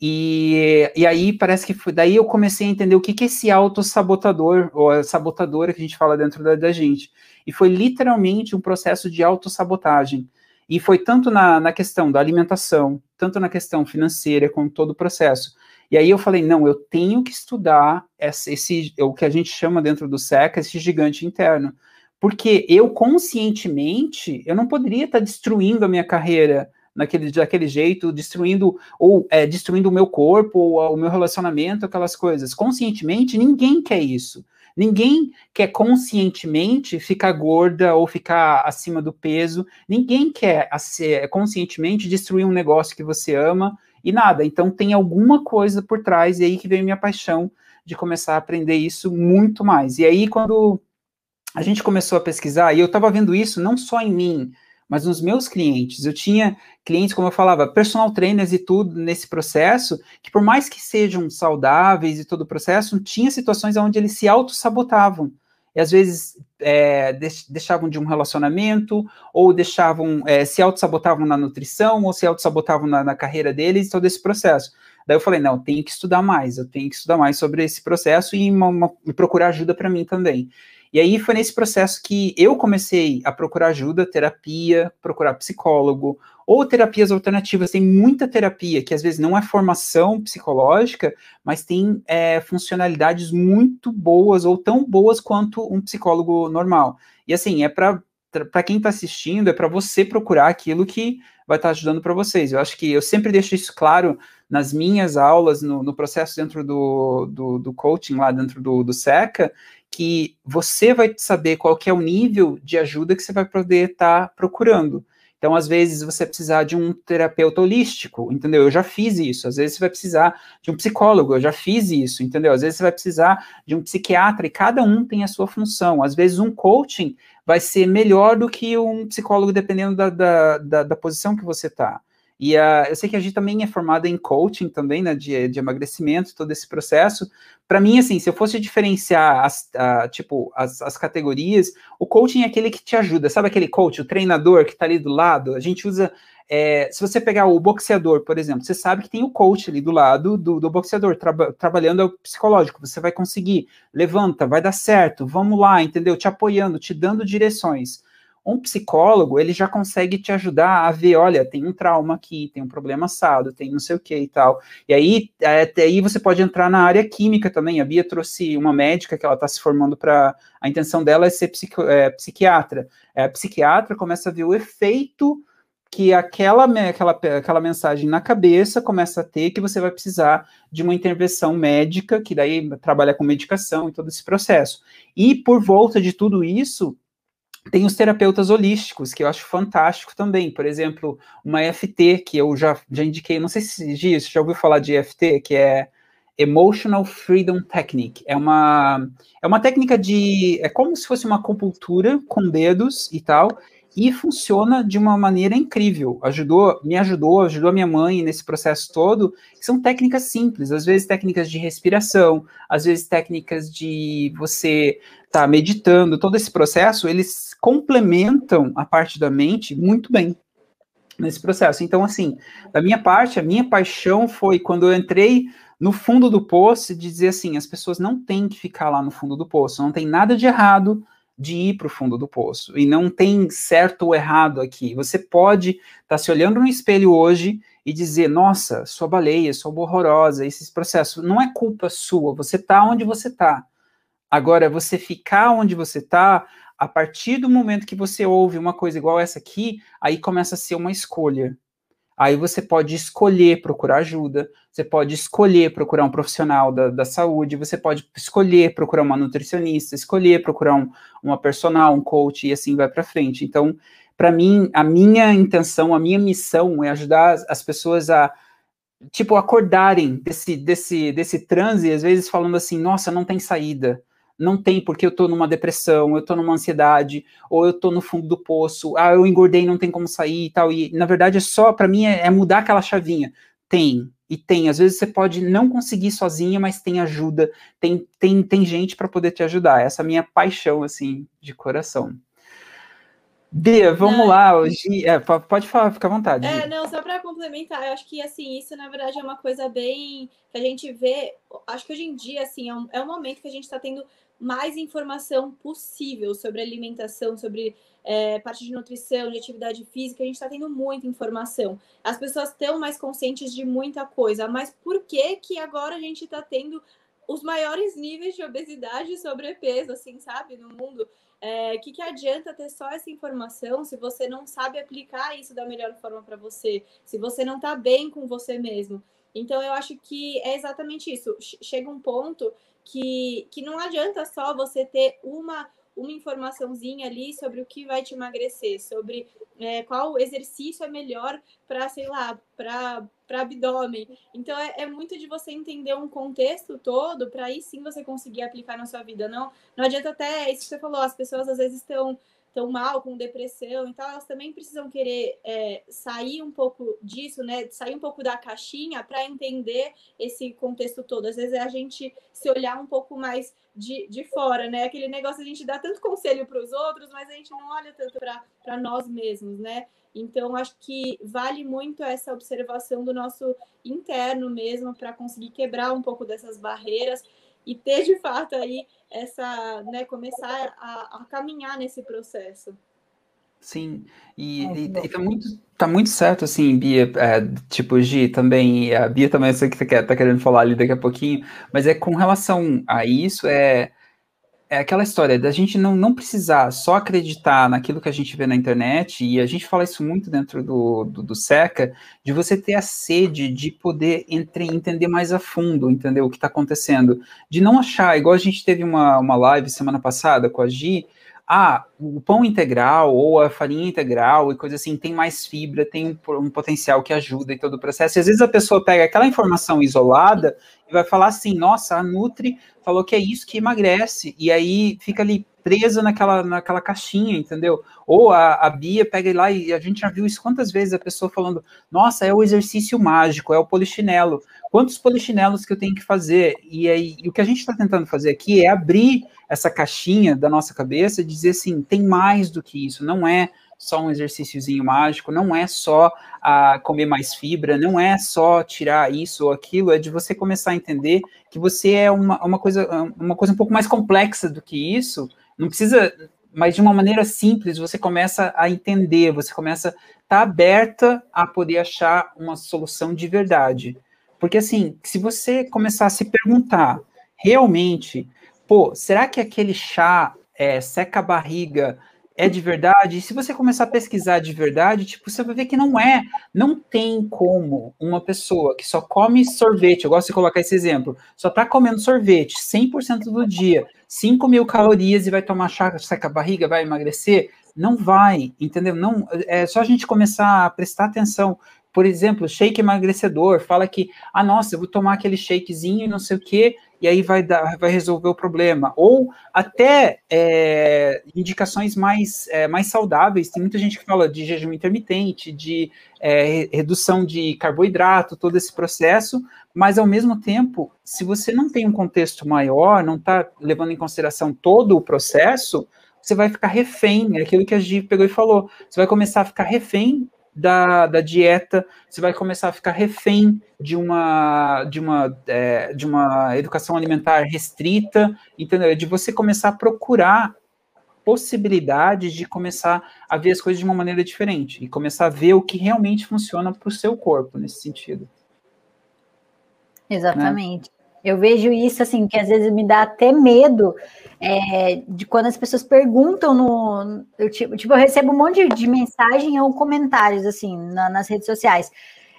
E, e aí parece que foi. Daí eu comecei a entender o que, que é esse autossabotador, ou a sabotadora que a gente fala dentro da, da gente. E foi literalmente um processo de autossabotagem. E foi tanto na, na questão da alimentação, tanto na questão financeira, com todo o processo. E aí eu falei, não, eu tenho que estudar esse, esse o que a gente chama dentro do SECA, esse gigante interno. Porque eu conscientemente, eu não poderia estar destruindo a minha carreira naquele, daquele jeito, destruindo ou é, destruindo o meu corpo, ou o meu relacionamento, aquelas coisas. Conscientemente, ninguém quer isso. Ninguém quer conscientemente ficar gorda ou ficar acima do peso. Ninguém quer conscientemente destruir um negócio que você ama e nada. Então tem alguma coisa por trás e aí que veio minha paixão de começar a aprender isso muito mais. E aí quando a gente começou a pesquisar, e eu estava vendo isso não só em mim, mas nos meus clientes. Eu tinha clientes, como eu falava, personal trainers e tudo nesse processo, que por mais que sejam saudáveis e todo o processo, tinha situações onde eles se auto-sabotavam. E às vezes é, deixavam de um relacionamento, ou deixavam, é, se auto-sabotavam na nutrição, ou se auto-sabotavam na, na carreira deles, todo esse processo. Daí eu falei, não, eu tenho que estudar mais, eu tenho que estudar mais sobre esse processo e uma, uma, procurar ajuda para mim também. E aí foi nesse processo que eu comecei a procurar ajuda, terapia, procurar psicólogo, ou terapias alternativas. Tem muita terapia que às vezes não é formação psicológica, mas tem é, funcionalidades muito boas ou tão boas quanto um psicólogo normal. E assim, é para para quem está assistindo, é para você procurar aquilo que vai estar tá ajudando para vocês. Eu acho que eu sempre deixo isso claro nas minhas aulas, no, no processo dentro do, do, do, coaching, lá dentro do, do SECA, que você vai saber qual que é o nível de ajuda que você vai poder estar tá procurando. Então, às vezes, você precisar de um terapeuta holístico, entendeu? Eu já fiz isso. Às vezes, você vai precisar de um psicólogo, eu já fiz isso, entendeu? Às vezes, você vai precisar de um psiquiatra, e cada um tem a sua função. Às vezes, um coaching vai ser melhor do que um psicólogo, dependendo da, da, da, da posição que você está. E uh, eu sei que a gente também é formada em coaching também, né, de, de emagrecimento, todo esse processo. Para mim, assim, se eu fosse diferenciar as, uh, tipo, as, as categorias, o coaching é aquele que te ajuda. Sabe aquele coach, o treinador que está ali do lado? A gente usa é, se você pegar o boxeador, por exemplo, você sabe que tem o coach ali do lado do, do boxeador, trabalhando o psicológico, você vai conseguir, levanta, vai dar certo, vamos lá, entendeu? Te apoiando, te dando direções. Um psicólogo, ele já consegue te ajudar a ver, olha, tem um trauma aqui, tem um problema assado, tem não sei o que e tal. E aí, até aí você pode entrar na área química também. A Bia trouxe uma médica que ela está se formando para. A intenção dela é ser psiqui, é, psiquiatra. É, a psiquiatra começa a ver o efeito que aquela, aquela, aquela mensagem na cabeça começa a ter que você vai precisar de uma intervenção médica, que daí trabalha com medicação e todo esse processo. E por volta de tudo isso, tem os terapeutas holísticos, que eu acho fantástico também. Por exemplo, uma EFT, que eu já, já indiquei, não sei se você já ouviu falar de EFT, que é Emotional Freedom Technique. É uma, é uma técnica de. É como se fosse uma acupuntura com dedos e tal, e funciona de uma maneira incrível. Ajudou, me ajudou, ajudou a minha mãe nesse processo todo. São técnicas simples, às vezes técnicas de respiração, às vezes técnicas de você estar tá meditando. Todo esse processo, eles complementam a parte da mente muito bem nesse processo. Então, assim, da minha parte, a minha paixão foi quando eu entrei no fundo do poço de dizer assim, as pessoas não têm que ficar lá no fundo do poço, não tem nada de errado de ir para o fundo do poço. E não tem certo ou errado aqui. Você pode estar tá se olhando no espelho hoje e dizer: Nossa, sou baleia, sou horrorosa. Esses processos não é culpa sua. Você está onde você está. Agora, você ficar onde você está, a partir do momento que você ouve uma coisa igual essa aqui, aí começa a ser uma escolha. Aí você pode escolher procurar ajuda, você pode escolher procurar um profissional da, da saúde, você pode escolher procurar uma nutricionista, escolher procurar um, uma personal, um coach, e assim vai para frente. Então, para mim, a minha intenção, a minha missão é ajudar as, as pessoas a, tipo, acordarem desse, desse, desse transe, às vezes falando assim, nossa, não tem saída não tem porque eu estou numa depressão, eu estou numa ansiedade, ou eu estou no fundo do poço, ah, eu engordei, não tem como sair e tal. E na verdade é só, para mim, é, é, mudar aquela chavinha. Tem, e tem. Às vezes você pode não conseguir sozinha, mas tem ajuda, tem, tem, tem gente para poder te ajudar. Essa é a minha paixão, assim, de coração. Bia, vamos lá. Hoje, é, pode falar, fica à vontade. É, não, só para complementar, eu acho que assim, isso na verdade é uma coisa bem que a gente vê. Acho que hoje em dia, assim, é um, é um momento que a gente está tendo mais informação possível sobre alimentação, sobre é, parte de nutrição, de atividade física, a gente está tendo muita informação. As pessoas estão mais conscientes de muita coisa, mas por que que agora a gente está tendo os maiores níveis de obesidade e sobrepeso, assim, sabe, no mundo? É, que, que adianta ter só essa informação se você não sabe aplicar isso da melhor forma para você, se você não está bem com você mesmo? Então, eu acho que é exatamente isso. Chega um ponto que, que não adianta só você ter uma uma informaçãozinha ali sobre o que vai te emagrecer, sobre é, qual exercício é melhor para, sei lá, para abdômen. Então é, é, muito de você entender um contexto todo para aí sim você conseguir aplicar na sua vida. Não, não adianta até isso que você falou, as pessoas às vezes estão tão mal, com depressão e tal, elas também precisam querer é, sair um pouco disso, né? Sair um pouco da caixinha para entender esse contexto todo. Às vezes é a gente se olhar um pouco mais de, de fora, né? Aquele negócio a gente dá tanto conselho para os outros, mas a gente não olha tanto para nós mesmos, né? Então, acho que vale muito essa observação do nosso interno mesmo para conseguir quebrar um pouco dessas barreiras e ter de fato aí essa, né, começar a, a caminhar nesse processo. Sim, e, é, e, e, tá, muito, tá muito certo, assim, Bia, é, tipo, Gi também, a Bia também, eu sei que tá querendo falar ali daqui a pouquinho, mas é com relação a isso, é, é aquela história da gente não, não precisar só acreditar naquilo que a gente vê na internet, e a gente fala isso muito dentro do, do, do SECA, de você ter a sede de poder entre, entender mais a fundo, entender o que está acontecendo, de não achar, igual a gente teve uma, uma live semana passada com a Gi, ah, o pão integral ou a farinha integral e coisa assim tem mais fibra, tem um, um, potencial que ajuda em todo o processo. E às vezes a pessoa pega aquela informação isolada e vai falar assim: nossa, a Nutri falou que é isso que emagrece, e aí fica ali presa naquela, naquela caixinha, entendeu? Ou a, a Bia pega lá e a gente já viu isso quantas vezes a pessoa falando: nossa, é o exercício mágico, é o polichinelo. Quantos polichinelos que eu tenho que fazer? E aí, e o que a gente está tentando fazer aqui é abrir essa caixinha da nossa cabeça e dizer assim: tem mais do que isso, não é só um exercíciozinho mágico, não é só a comer mais fibra, não é só tirar isso ou aquilo, é de você começar a entender que você é uma, uma, coisa, uma coisa um pouco mais complexa do que isso. Não precisa mas de uma maneira simples, você começa a entender, você começa a estar tá aberta a poder achar uma solução de verdade. Porque assim, se você começar a se perguntar realmente, pô, será que aquele chá é, seca a barriga é de verdade? E se você começar a pesquisar de verdade, tipo, você vai ver que não é. Não tem como uma pessoa que só come sorvete, eu gosto de colocar esse exemplo, só tá comendo sorvete 100% do dia, 5 mil calorias e vai tomar chá, seca a barriga, vai emagrecer? Não vai, entendeu? Não, é só a gente começar a prestar atenção. Por exemplo, shake emagrecedor, fala que, ah, nossa, eu vou tomar aquele shakezinho e não sei o quê, e aí vai, dar, vai resolver o problema. Ou até é, indicações mais, é, mais saudáveis. Tem muita gente que fala de jejum intermitente, de é, redução de carboidrato, todo esse processo, mas ao mesmo tempo, se você não tem um contexto maior, não está levando em consideração todo o processo, você vai ficar refém, é aquilo que a Gi pegou e falou. Você vai começar a ficar refém da, da dieta, você vai começar a ficar refém de uma, de uma, é, de uma educação alimentar restrita, entendeu? De você começar a procurar possibilidades de começar a ver as coisas de uma maneira diferente e começar a ver o que realmente funciona para o seu corpo nesse sentido. Exatamente. Né? Eu vejo isso assim, que às vezes me dá até medo é, de quando as pessoas perguntam no. Eu, tipo, eu recebo um monte de, de mensagem ou comentários assim na, nas redes sociais.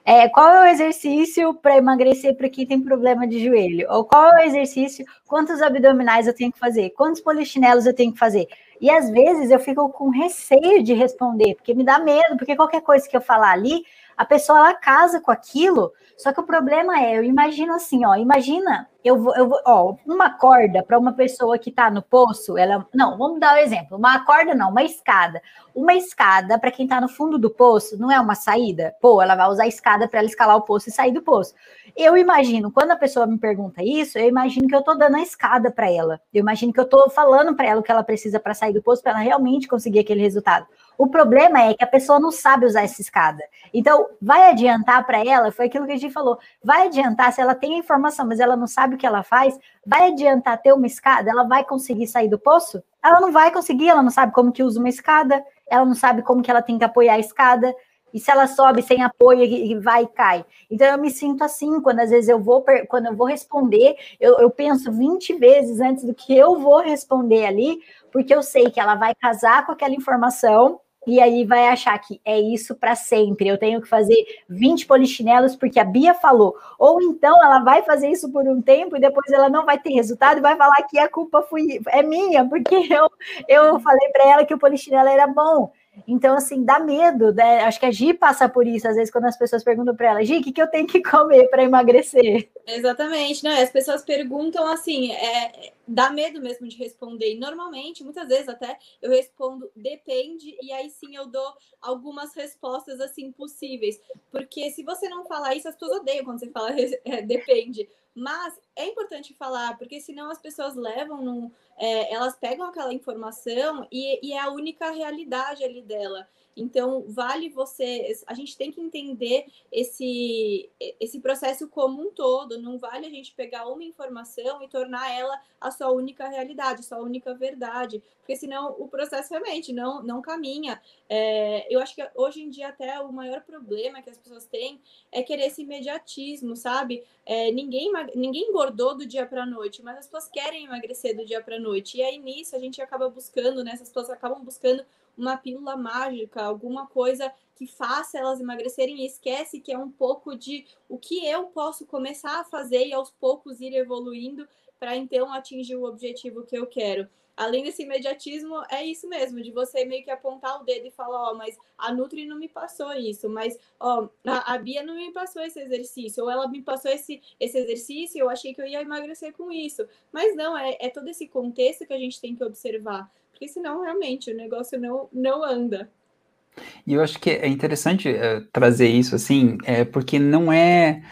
É, qual é o exercício para emagrecer para quem tem problema de joelho? Ou qual é o exercício? Quantos abdominais eu tenho que fazer? Quantos polichinelos eu tenho que fazer? E às vezes eu fico com receio de responder, porque me dá medo, porque qualquer coisa que eu falar ali, a pessoa ela casa com aquilo só que o problema é, eu imagino assim, ó, imagina, eu vou, eu vou ó, uma corda para uma pessoa que está no poço, ela, não, vamos dar um exemplo, uma corda não, uma escada. Uma escada para quem está no fundo do poço não é uma saída. Pô, ela vai usar a escada para ela escalar o poço e sair do poço. Eu imagino, quando a pessoa me pergunta isso, eu imagino que eu estou dando a escada para ela. Eu imagino que eu estou falando para ela o que ela precisa para sair do poço, para ela realmente conseguir aquele resultado. O problema é que a pessoa não sabe usar essa escada. Então, vai adiantar para ela, foi aquilo que a gente falou, vai adiantar se ela tem a informação, mas ela não sabe o que ela faz, vai adiantar ter uma escada, ela vai conseguir sair do poço? Ela não vai conseguir, ela não sabe como que usa uma escada, ela não sabe como que ela tem que apoiar a escada, e se ela sobe sem apoio e vai e cai. Então eu me sinto assim, quando às vezes eu vou, quando eu vou responder, eu, eu penso 20 vezes antes do que eu vou responder ali, porque eu sei que ela vai casar com aquela informação e aí vai achar que é isso para sempre. Eu tenho que fazer 20 polichinelos porque a Bia falou. Ou então ela vai fazer isso por um tempo e depois ela não vai ter resultado e vai falar que a culpa foi, é minha, porque eu, eu falei para ela que o polichinelo era bom. Então, assim, dá medo, né? Acho que a Gi passa por isso, às vezes, quando as pessoas perguntam para ela, Gi, o que, que eu tenho que comer para emagrecer? Exatamente, né? As pessoas perguntam assim, é, dá medo mesmo de responder. E normalmente, muitas vezes até, eu respondo depende, e aí sim eu dou algumas respostas assim possíveis. Porque se você não falar isso, as pessoas odeiam quando você fala é, depende. Mas é importante falar, porque senão as pessoas levam num, é, elas pegam aquela informação e, e é a única realidade ali dela. Então, vale você. A gente tem que entender esse, esse processo como um todo. Não vale a gente pegar uma informação e tornar ela a sua única realidade, a sua única verdade, porque senão o processo realmente não, não caminha. É, eu acho que hoje em dia, até o maior problema que as pessoas têm é querer esse imediatismo, sabe? É, ninguém, ninguém engordou do dia para a noite, mas as pessoas querem emagrecer do dia para a noite. E aí nisso a gente acaba buscando, né? Essas pessoas acabam buscando uma pílula mágica, alguma coisa que faça elas emagrecerem e esquece que é um pouco de o que eu posso começar a fazer e aos poucos ir evoluindo para então atingir o objetivo que eu quero. Além desse imediatismo, é isso mesmo, de você meio que apontar o dedo e falar, ó, oh, mas a Nutri não me passou isso, mas ó, a, Bia não me passou esse exercício, ou ela me passou esse, esse exercício eu achei que eu ia emagrecer com isso. Mas não, é, é todo esse contexto que a gente tem que observar porque senão realmente o negócio não, não anda. E eu acho que é interessante uh, trazer isso assim, é, porque não é.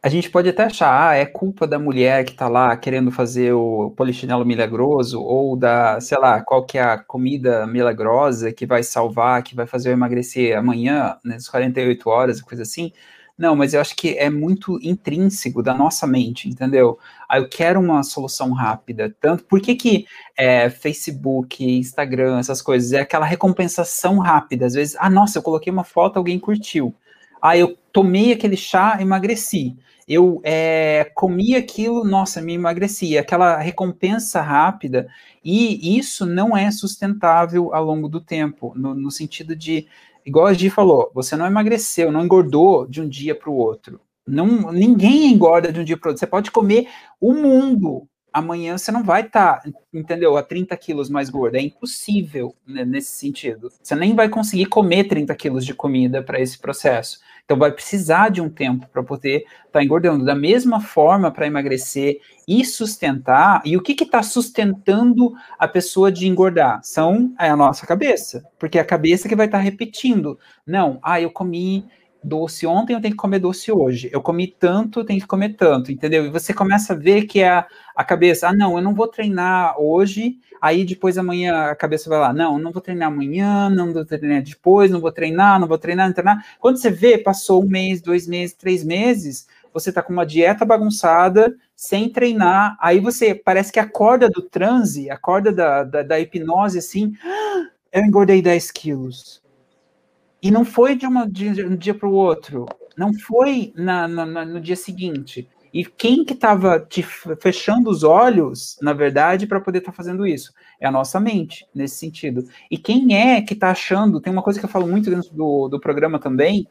A gente pode até achar, ah, é culpa da mulher que está lá querendo fazer o polichinelo milagroso, ou da, sei lá, qual que é a comida milagrosa que vai salvar, que vai fazer eu emagrecer amanhã, nas 48 horas, coisa assim. Não, mas eu acho que é muito intrínseco da nossa mente, entendeu? Ah, eu quero uma solução rápida. Tanto, por que que é, Facebook, Instagram, essas coisas, é aquela recompensação rápida. Às vezes, ah, nossa, eu coloquei uma foto, alguém curtiu. Ah, eu tomei aquele chá, emagreci. Eu é, comi aquilo, nossa, me emagreci. Aquela recompensa rápida. E isso não é sustentável ao longo do tempo, no, no sentido de igual a Gi falou, você não emagreceu, não engordou de um dia para o outro. Não, ninguém engorda de um dia para o outro. Você pode comer o mundo. Amanhã você não vai estar, tá, entendeu, a 30 quilos mais gorda. É impossível né, nesse sentido. Você nem vai conseguir comer 30 quilos de comida para esse processo. Então vai precisar de um tempo para poder estar tá engordando. Da mesma forma, para emagrecer e sustentar, e o que está sustentando a pessoa de engordar? São é a nossa cabeça, porque é a cabeça que vai estar tá repetindo. Não, ah, eu comi doce ontem, eu tenho que comer doce hoje. Eu comi tanto, eu tenho que comer tanto, entendeu? E você começa a ver que é a, a cabeça, ah, não, eu não vou treinar hoje, aí depois amanhã a cabeça vai lá, não, não vou treinar amanhã, não vou treinar depois, não vou treinar, não vou treinar, não treinar. Quando você vê, passou um mês, dois meses, três meses, você tá com uma dieta bagunçada, sem treinar, aí você parece que acorda do transe, acorda da, da, da hipnose assim, ah, eu engordei 10 quilos e não foi de, uma, de um dia para o outro, não foi na, na, no dia seguinte. E quem que estava te fechando os olhos, na verdade, para poder estar tá fazendo isso? É a nossa mente, nesse sentido. E quem é que está achando, tem uma coisa que eu falo muito dentro do, do programa também,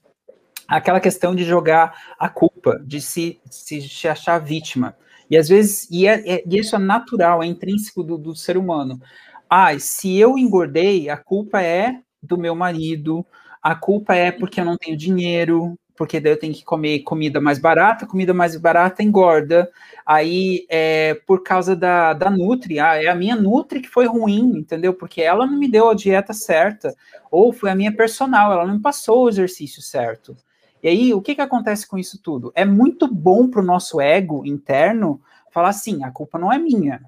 aquela questão de jogar a culpa, de se, se, se achar vítima. E às vezes, e, é, é, e isso é natural, é intrínseco do, do ser humano. Ah, se eu engordei, a culpa é do meu marido, a culpa é porque eu não tenho dinheiro, porque daí eu tenho que comer comida mais barata, comida mais barata engorda. Aí é por causa da, da Nutri, ah, é a minha Nutri que foi ruim, entendeu? Porque ela não me deu a dieta certa, ou foi a minha personal, ela não me passou o exercício certo. E aí, o que, que acontece com isso tudo? É muito bom para o nosso ego interno falar assim: a culpa não é minha,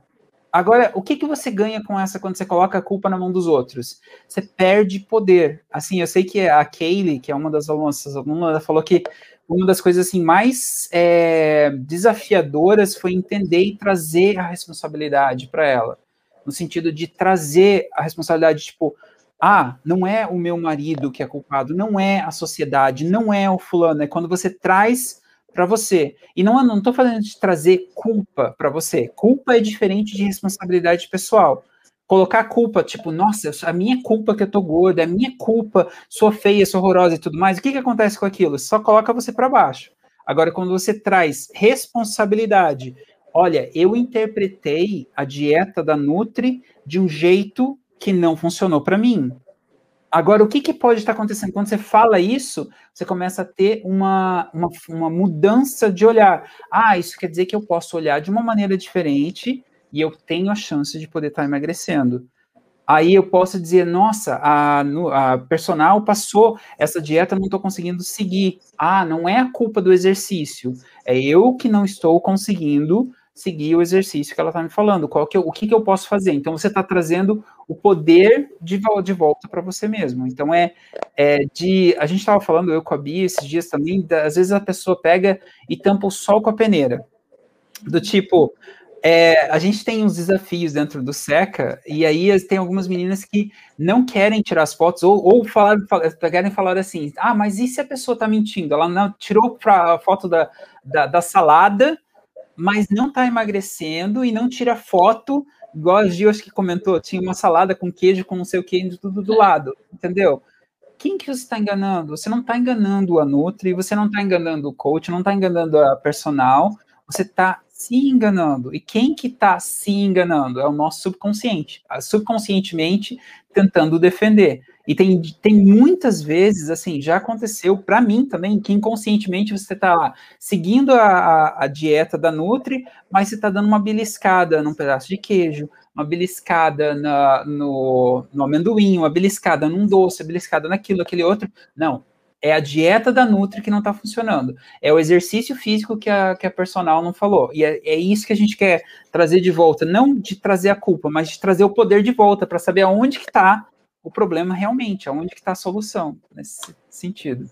Agora, o que, que você ganha com essa quando você coloca a culpa na mão dos outros? Você perde poder. Assim, eu sei que a Kaylee, que é uma das alunas, ela falou que uma das coisas assim mais é, desafiadoras foi entender e trazer a responsabilidade para ela. No sentido de trazer a responsabilidade, tipo, ah, não é o meu marido que é culpado, não é a sociedade, não é o fulano. É quando você traz para você. E não não estou falando de trazer culpa para você. Culpa é diferente de responsabilidade pessoal. Colocar culpa, tipo, nossa, a minha culpa que eu tô gorda, é minha culpa, sou feia, sou horrorosa e tudo mais. O que que acontece com aquilo? Só coloca você para baixo. Agora, quando você traz responsabilidade, olha, eu interpretei a dieta da Nutri de um jeito que não funcionou para mim. Agora, o que, que pode estar acontecendo? Quando você fala isso, você começa a ter uma, uma, uma, mudança de olhar. Ah, isso quer dizer que eu posso olhar de uma maneira diferente e eu tenho a chance de poder estar emagrecendo. Aí eu posso dizer, nossa, a, a personal passou essa dieta, não estou conseguindo seguir. Ah, não é a culpa do exercício, é eu que não estou conseguindo seguir o exercício que ela está me falando. Qual que eu, o que, que eu posso fazer? Então você está trazendo o poder de, de volta para você mesmo. Então é, é de. A gente estava falando, eu com a Bia esses dias também, da, às vezes a pessoa pega e tampa o sol com a peneira. Do tipo, é, a gente tem uns desafios dentro do SECA, e aí tem algumas meninas que não querem tirar as fotos, ou, ou falar, querem falar assim, ah, mas e se a pessoa está mentindo? Ela não tirou a foto da, da, da salada, mas não está emagrecendo e não tira foto, igual a Gil acho que comentou, tinha uma salada com queijo, com não sei o que, tudo do lado, entendeu? Quem que você está enganando? Você não está enganando a Nutri, você não está enganando o coach, não está enganando a personal, você está se enganando. E quem que está se enganando? É o nosso subconsciente, subconscientemente tentando defender. E tem, tem muitas vezes, assim, já aconteceu para mim também, que inconscientemente você está seguindo a, a, a, dieta da Nutri, mas você está dando uma beliscada num pedaço de queijo, uma beliscada na, no, no amendoim, uma beliscada num doce, uma beliscada naquilo, aquele outro. Não, é a dieta da Nutri que não está funcionando. É o exercício físico que a, que a personal não falou. E é, é isso que a gente quer trazer de volta. Não de trazer a culpa, mas de trazer o poder de volta para saber aonde que está o problema realmente, aonde que está a solução nesse sentido.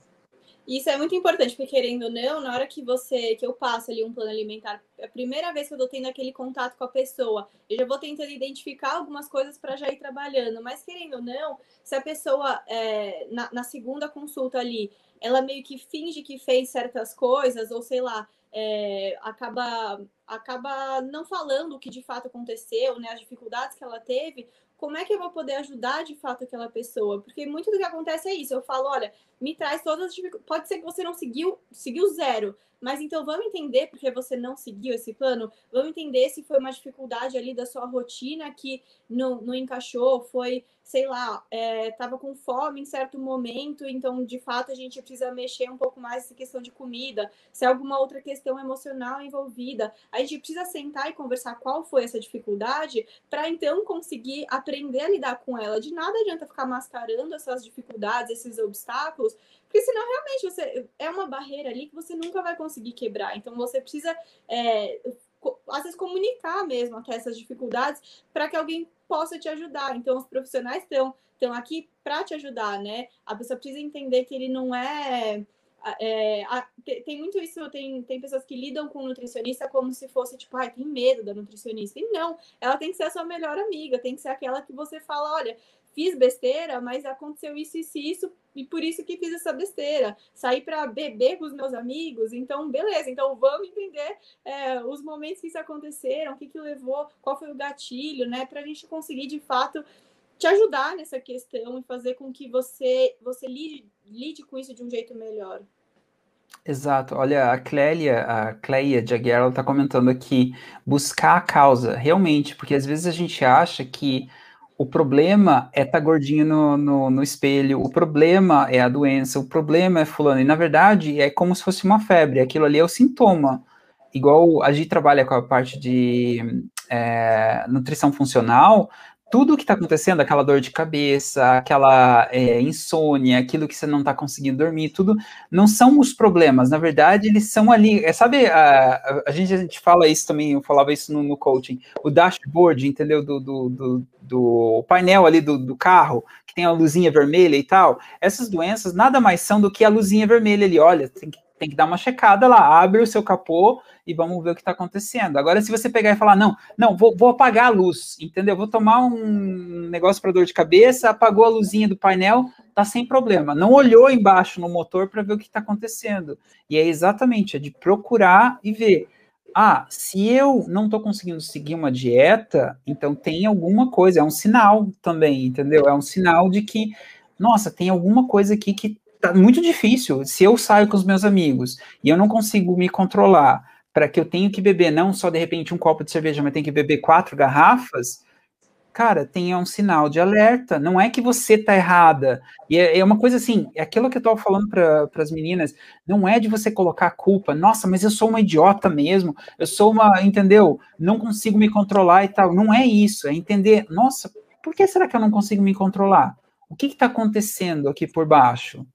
Isso é muito importante, porque querendo ou não, na hora que você, que eu passo ali um plano alimentar, é a primeira vez que eu tô tendo aquele contato com a pessoa, eu já vou tentando identificar algumas coisas para já ir trabalhando. Mas querendo ou não, se a pessoa é, na, na, segunda consulta ali, ela meio que finge que fez certas coisas, ou sei lá, é, acaba acaba não falando o que de fato aconteceu, né, as dificuldades que ela teve, como é que eu vou poder ajudar de fato aquela pessoa? Porque muito do que acontece é isso. Eu falo, olha, me traz todas as dificuldades. Pode ser que você não seguiu, seguiu zero, mas então vamos entender porque você não seguiu esse plano? Vamos entender se foi uma dificuldade ali da sua rotina que não, não encaixou, foi, sei lá, estava é, com fome em certo momento, então de fato a gente precisa mexer um pouco mais nessa questão de comida, se é alguma outra questão emocional envolvida. A gente precisa sentar e conversar qual foi essa dificuldade para então conseguir aprender a lidar com ela. De nada adianta ficar mascarando essas dificuldades, esses obstáculos, porque senão realmente você é uma barreira ali que você nunca vai conseguir quebrar. Então você precisa é, às vezes comunicar mesmo até essas dificuldades para que alguém possa te ajudar. Então os profissionais estão estão aqui para te ajudar, né? A pessoa precisa entender que ele não é é, a, tem muito isso, tem, tem pessoas que lidam com nutricionista como se fosse, tipo, ai, tem medo da nutricionista. E não, ela tem que ser a sua melhor amiga, tem que ser aquela que você fala, olha, fiz besteira, mas aconteceu isso, isso e isso, e por isso que fiz essa besteira. Saí para beber com os meus amigos, então, beleza, então vamos entender é, os momentos que isso aconteceram, o que, que levou, qual foi o gatilho, né, para a gente conseguir de fato te ajudar nessa questão e fazer com que você, você lide, lide com isso de um jeito melhor. Exato. Olha, a Clélia, a Cleia Jaguar, ela está comentando aqui, buscar a causa, realmente, porque às vezes a gente acha que o problema é estar tá gordinho no, no, no, espelho, o problema é a doença, o problema é fulano. E na verdade é como se fosse uma febre, aquilo ali é o sintoma. Igual a gente trabalha com a parte de é, nutrição funcional, tudo que está acontecendo, aquela dor de cabeça, aquela é, insônia, aquilo que você não está conseguindo dormir, tudo não são os problemas, na verdade, eles são ali. É, sabe, a, a, gente, a gente fala isso também, eu falava isso no, no coaching, o dashboard, entendeu? Do, do, do, do painel ali do, do, carro, que tem a luzinha vermelha e tal. Essas doenças nada mais são do que a luzinha vermelha ali. Olha, tem que tem que dar uma checada lá, abre o seu capô e vamos ver o que está acontecendo. Agora, se você pegar e falar, não, não, vou, vou apagar a luz, entendeu? Vou tomar um negócio para dor de cabeça, apagou a luzinha do painel, tá sem problema. Não olhou embaixo no motor para ver o que está acontecendo. E é exatamente, é de procurar e ver. Ah, se eu não estou conseguindo seguir uma dieta, então tem alguma coisa, é um sinal também, entendeu? É um sinal de que, nossa, tem alguma coisa aqui que tá muito difícil. Se eu saio com os meus amigos e eu não consigo me controlar para que eu tenho que beber não só de repente um copo de cerveja, mas tenho que beber quatro garrafas, cara, tenha um sinal de alerta. Não é que você tá errada. E é, é uma coisa assim, é aquilo que eu tava falando para as meninas, não é de você colocar a culpa. Nossa, mas eu sou uma idiota mesmo. Eu sou uma, entendeu? Não consigo me controlar e tal. Não é isso. É entender, nossa, por que será que eu não consigo me controlar? O que está acontecendo aqui por baixo?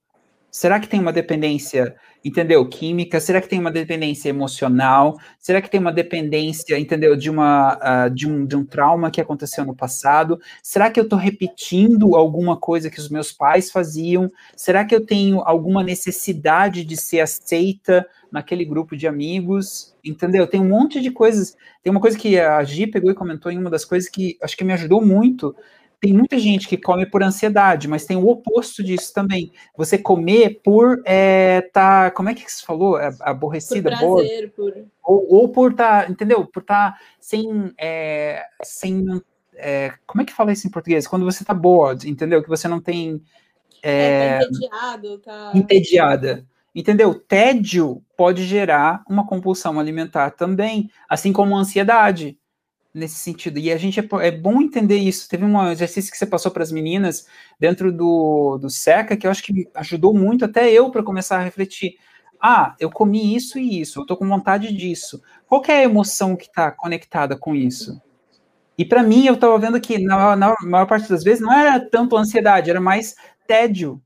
Será que tem uma dependência, entendeu, química? Será que tem uma dependência emocional? Será que tem uma dependência, entendeu, de, uma, uh, de, um, de um trauma que aconteceu no passado? Será que eu estou repetindo alguma coisa que os meus pais faziam? Será que eu tenho alguma necessidade de ser aceita naquele grupo de amigos? Entendeu? Tem um monte de coisas. Tem uma coisa que a Gi pegou e comentou em uma das coisas que acho que me ajudou muito tem muita gente que come por ansiedade, mas tem o oposto disso também. Você comer por é, tá, como é que você falou? É, aborrecida, por prazer, por... Ou, ou por tá, entendeu? Por tá sem, é, sem, é, como é que fala isso em português? Quando você tá bored, entendeu? Que você não tem é, tá entediado, tá... entediada. Entendeu? Tédio pode gerar uma compulsão alimentar também, assim como ansiedade nesse sentido. E a gente é, é, bom entender isso. Teve um exercício que você passou para as meninas dentro do, do SECA que eu acho que ajudou muito até eu para começar a refletir. Ah, eu comi isso e isso, eu estou com vontade disso. Qual é a emoção que está conectada com isso? E para mim, eu estava vendo que na, na, maior parte das vezes não era tanto ansiedade, era mais tédio.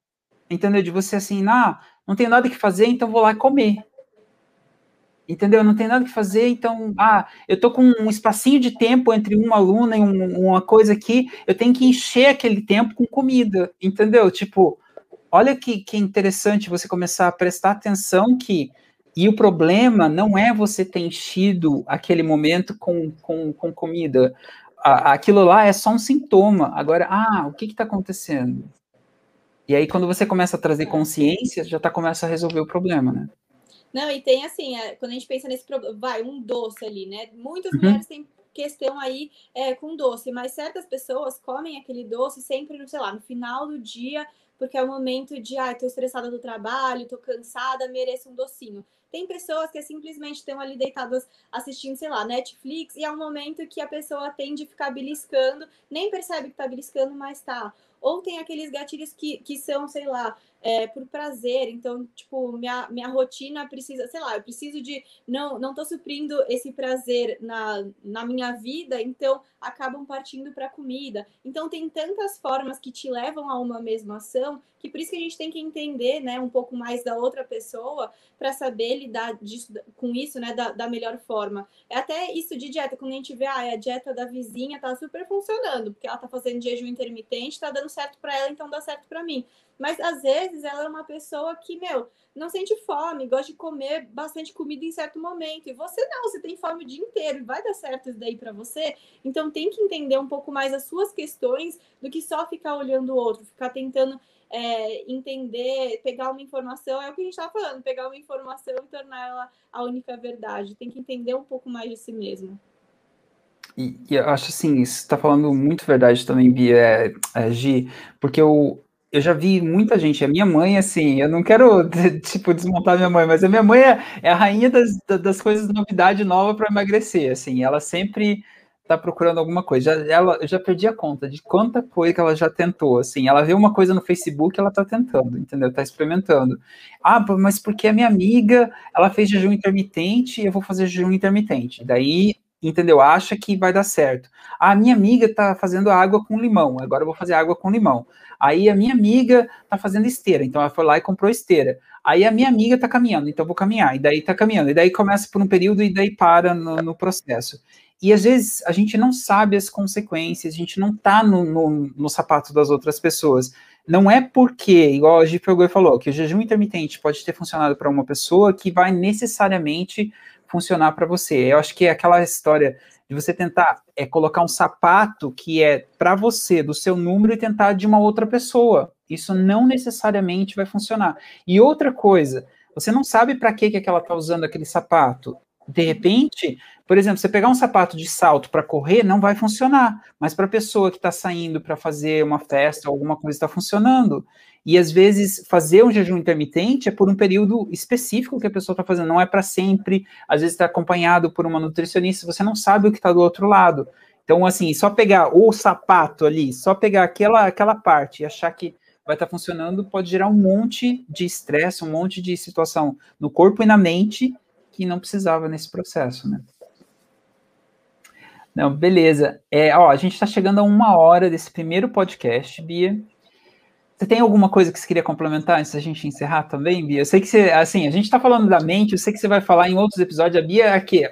Entendeu? De você assim, ah, não tenho nada que fazer, então vou lá comer. Entendeu? Não tem nada que fazer, então, ah, eu tô com um espacinho de tempo entre uma aluna e um, uma coisa aqui, eu tenho que encher aquele tempo com comida, entendeu? Tipo, olha que, que interessante você começar a prestar atenção que e o problema não é você ter enchido aquele momento com, com, com comida. aquilo lá é só um sintoma. Agora, ah, o que está acontecendo? E aí, quando você começa a trazer consciência, já tá, começa a resolver o problema, né? Não, e tem assim, é, quando a gente pensa nesse problema, vai, um doce ali, né? Muitas uhum. mulheres têm questão aí é, com doce, mas certas pessoas comem aquele doce sempre, no, sei lá, no final do dia, porque é o momento de, ai, ah, tô estressada do trabalho, tô cansada, mereço um docinho. Tem pessoas que simplesmente estão ali deitadas assistindo, sei lá, Netflix, e é um momento que a pessoa tende a ficar beliscando, nem percebe que tá beliscando, mas tá. Ou tem aqueles gatilhos que, que são, sei lá, é, por prazer. Então, tipo, minha, minha rotina precisa, sei lá, eu preciso de. Não, não tô suprindo esse prazer na, na minha vida, então acabam partindo para comida. Então, tem tantas formas que te levam a uma mesma ação que por isso que a gente tem que entender, né, um pouco mais da outra pessoa para saber lidar disso, com isso, né, da, da melhor forma. É até isso de dieta, quando a gente vê, ah, a dieta da vizinha tá super funcionando, porque ela tá fazendo jejum intermitente, tá dando certo para ela, então dá certo para mim. Mas às vezes ela é uma pessoa que, meu, não sente fome, gosta de comer bastante comida em certo momento. E você não, você tem fome o dia inteiro e vai dar certo isso daí para você. Então tem que entender um pouco mais as suas questões do que só ficar olhando o outro, ficar tentando é, entender, pegar uma informação, é o que a gente estava falando, pegar uma informação e tornar ela a única verdade. Tem que entender um pouco mais de si mesmo. E, e eu acho assim, você está falando muito verdade também, Bia, é, é, Gi, porque eu, eu já vi muita gente, a minha mãe, assim, eu não quero, tipo, desmontar minha mãe, mas a minha mãe é, é a rainha das, das coisas de novidade nova para emagrecer, assim, ela sempre tá procurando alguma coisa. Já, ela, eu já perdi a conta de quanta coisa que ela já tentou, assim, ela vê uma coisa no Facebook, ela tá tentando, entendeu? Tá experimentando. Ah, mas porque a minha amiga, ela fez jejum intermitente, eu vou fazer jejum intermitente. Daí entendeu? Acha que vai dar certo. A minha amiga tá fazendo água com limão, agora eu vou fazer água com limão. Aí a minha amiga tá fazendo esteira, então ela foi lá e comprou esteira. Aí a minha amiga tá caminhando, então eu vou caminhar, e daí tá caminhando, e daí começa por um período e daí para no, no processo. E às vezes a gente não sabe as consequências, a gente não tá no, no, no sapato das outras pessoas. Não é porque, igual a Gi falou, que o jejum intermitente pode ter funcionado para uma pessoa que vai necessariamente funcionar para você. Eu acho que é aquela história de você tentar é, colocar um sapato que é para você, do seu número, e tentar de uma outra pessoa. Isso não necessariamente vai funcionar. E outra coisa, você não sabe para que, que ela está usando aquele sapato. De repente, por exemplo, você pegar um sapato de salto para correr, não vai funcionar, mas para a pessoa que está saindo para fazer uma festa, alguma coisa está funcionando. E às vezes fazer um jejum intermitente é por um período específico que a pessoa está fazendo, não é para sempre. Às vezes está acompanhado por uma nutricionista, você não sabe o que está do outro lado. Então, assim, só pegar o sapato ali, só pegar aquela, aquela parte e achar que vai estar tá funcionando, pode gerar um monte de estresse, um monte de situação no corpo e na mente que não precisava nesse processo, né? Não, beleza. É, ó, a gente está chegando a uma hora desse primeiro podcast, Bia. Você tem alguma coisa que você queria complementar antes da gente encerrar também, Bia? Eu sei que você, assim, a gente está falando da mente, eu sei que você vai falar em outros episódios. A Bia aqui,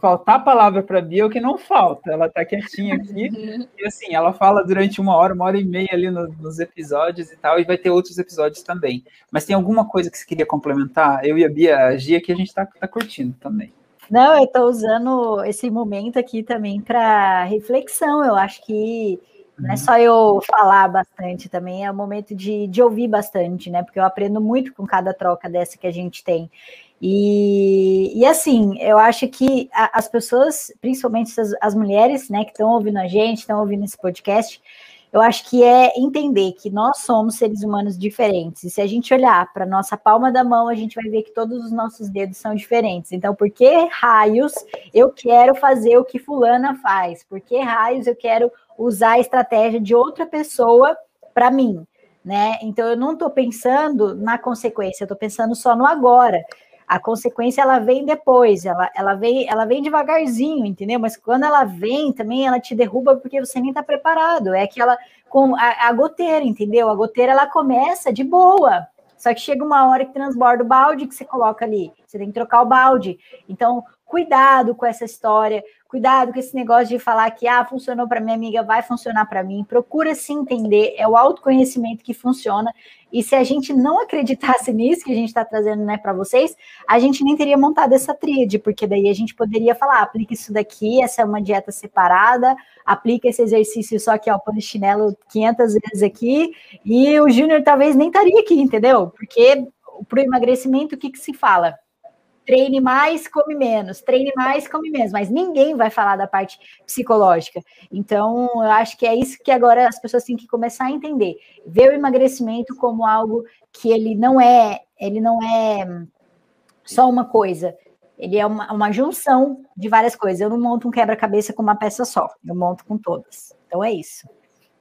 faltar a palavra para a Bia é o que não falta. Ela está quietinha aqui e assim, ela fala durante uma hora, uma hora e meia ali no, nos episódios e tal, e vai ter outros episódios também. Mas tem alguma coisa que você queria complementar? Eu e a Bia, a Gia que a gente está tá curtindo também. Não, eu estou usando esse momento aqui também para reflexão. Eu acho que não é só eu falar bastante também, é o momento de, de ouvir bastante, né? Porque eu aprendo muito com cada troca dessa que a gente tem. E, e assim, eu acho que a, as pessoas, principalmente as, as mulheres, né, que estão ouvindo a gente, estão ouvindo esse podcast, eu acho que é entender que nós somos seres humanos diferentes. E se a gente olhar para nossa palma da mão, a gente vai ver que todos os nossos dedos são diferentes. Então, por que raios eu quero fazer o que fulana faz? Por que raios eu quero usar a estratégia de outra pessoa para mim? Né? Então, eu não estou pensando na consequência, eu estou pensando só no agora. A consequência ela vem depois, ela, ela, vem, ela vem devagarzinho, entendeu? Mas quando ela vem também, ela te derruba porque você nem está preparado. É aquela com a, a goteira, entendeu? A goteira ela começa de boa, só que chega uma hora que transborda o balde que você coloca ali. Você tem que trocar o balde. Então, cuidado com essa história, cuidado com esse negócio de falar que ah, funcionou para minha amiga, vai funcionar para mim. Procura se entender, é o autoconhecimento que funciona. E se a gente não acreditasse nisso que a gente está trazendo né, para vocês, a gente nem teria montado essa tríade, porque daí a gente poderia falar: aplica isso daqui, essa é uma dieta separada, aplica esse exercício só que ó, polichinelo 500 vezes aqui, e o Júnior talvez nem estaria aqui, entendeu? Porque para o emagrecimento, o que, que se fala? Treine mais, come menos, treine mais, come menos, mas ninguém vai falar da parte psicológica. Então, eu acho que é isso que agora as pessoas têm que começar a entender. Ver o emagrecimento como algo que ele não é, ele não é só uma coisa. Ele é uma, uma junção de várias coisas. Eu não monto um quebra-cabeça com uma peça só, eu monto com todas. Então é isso.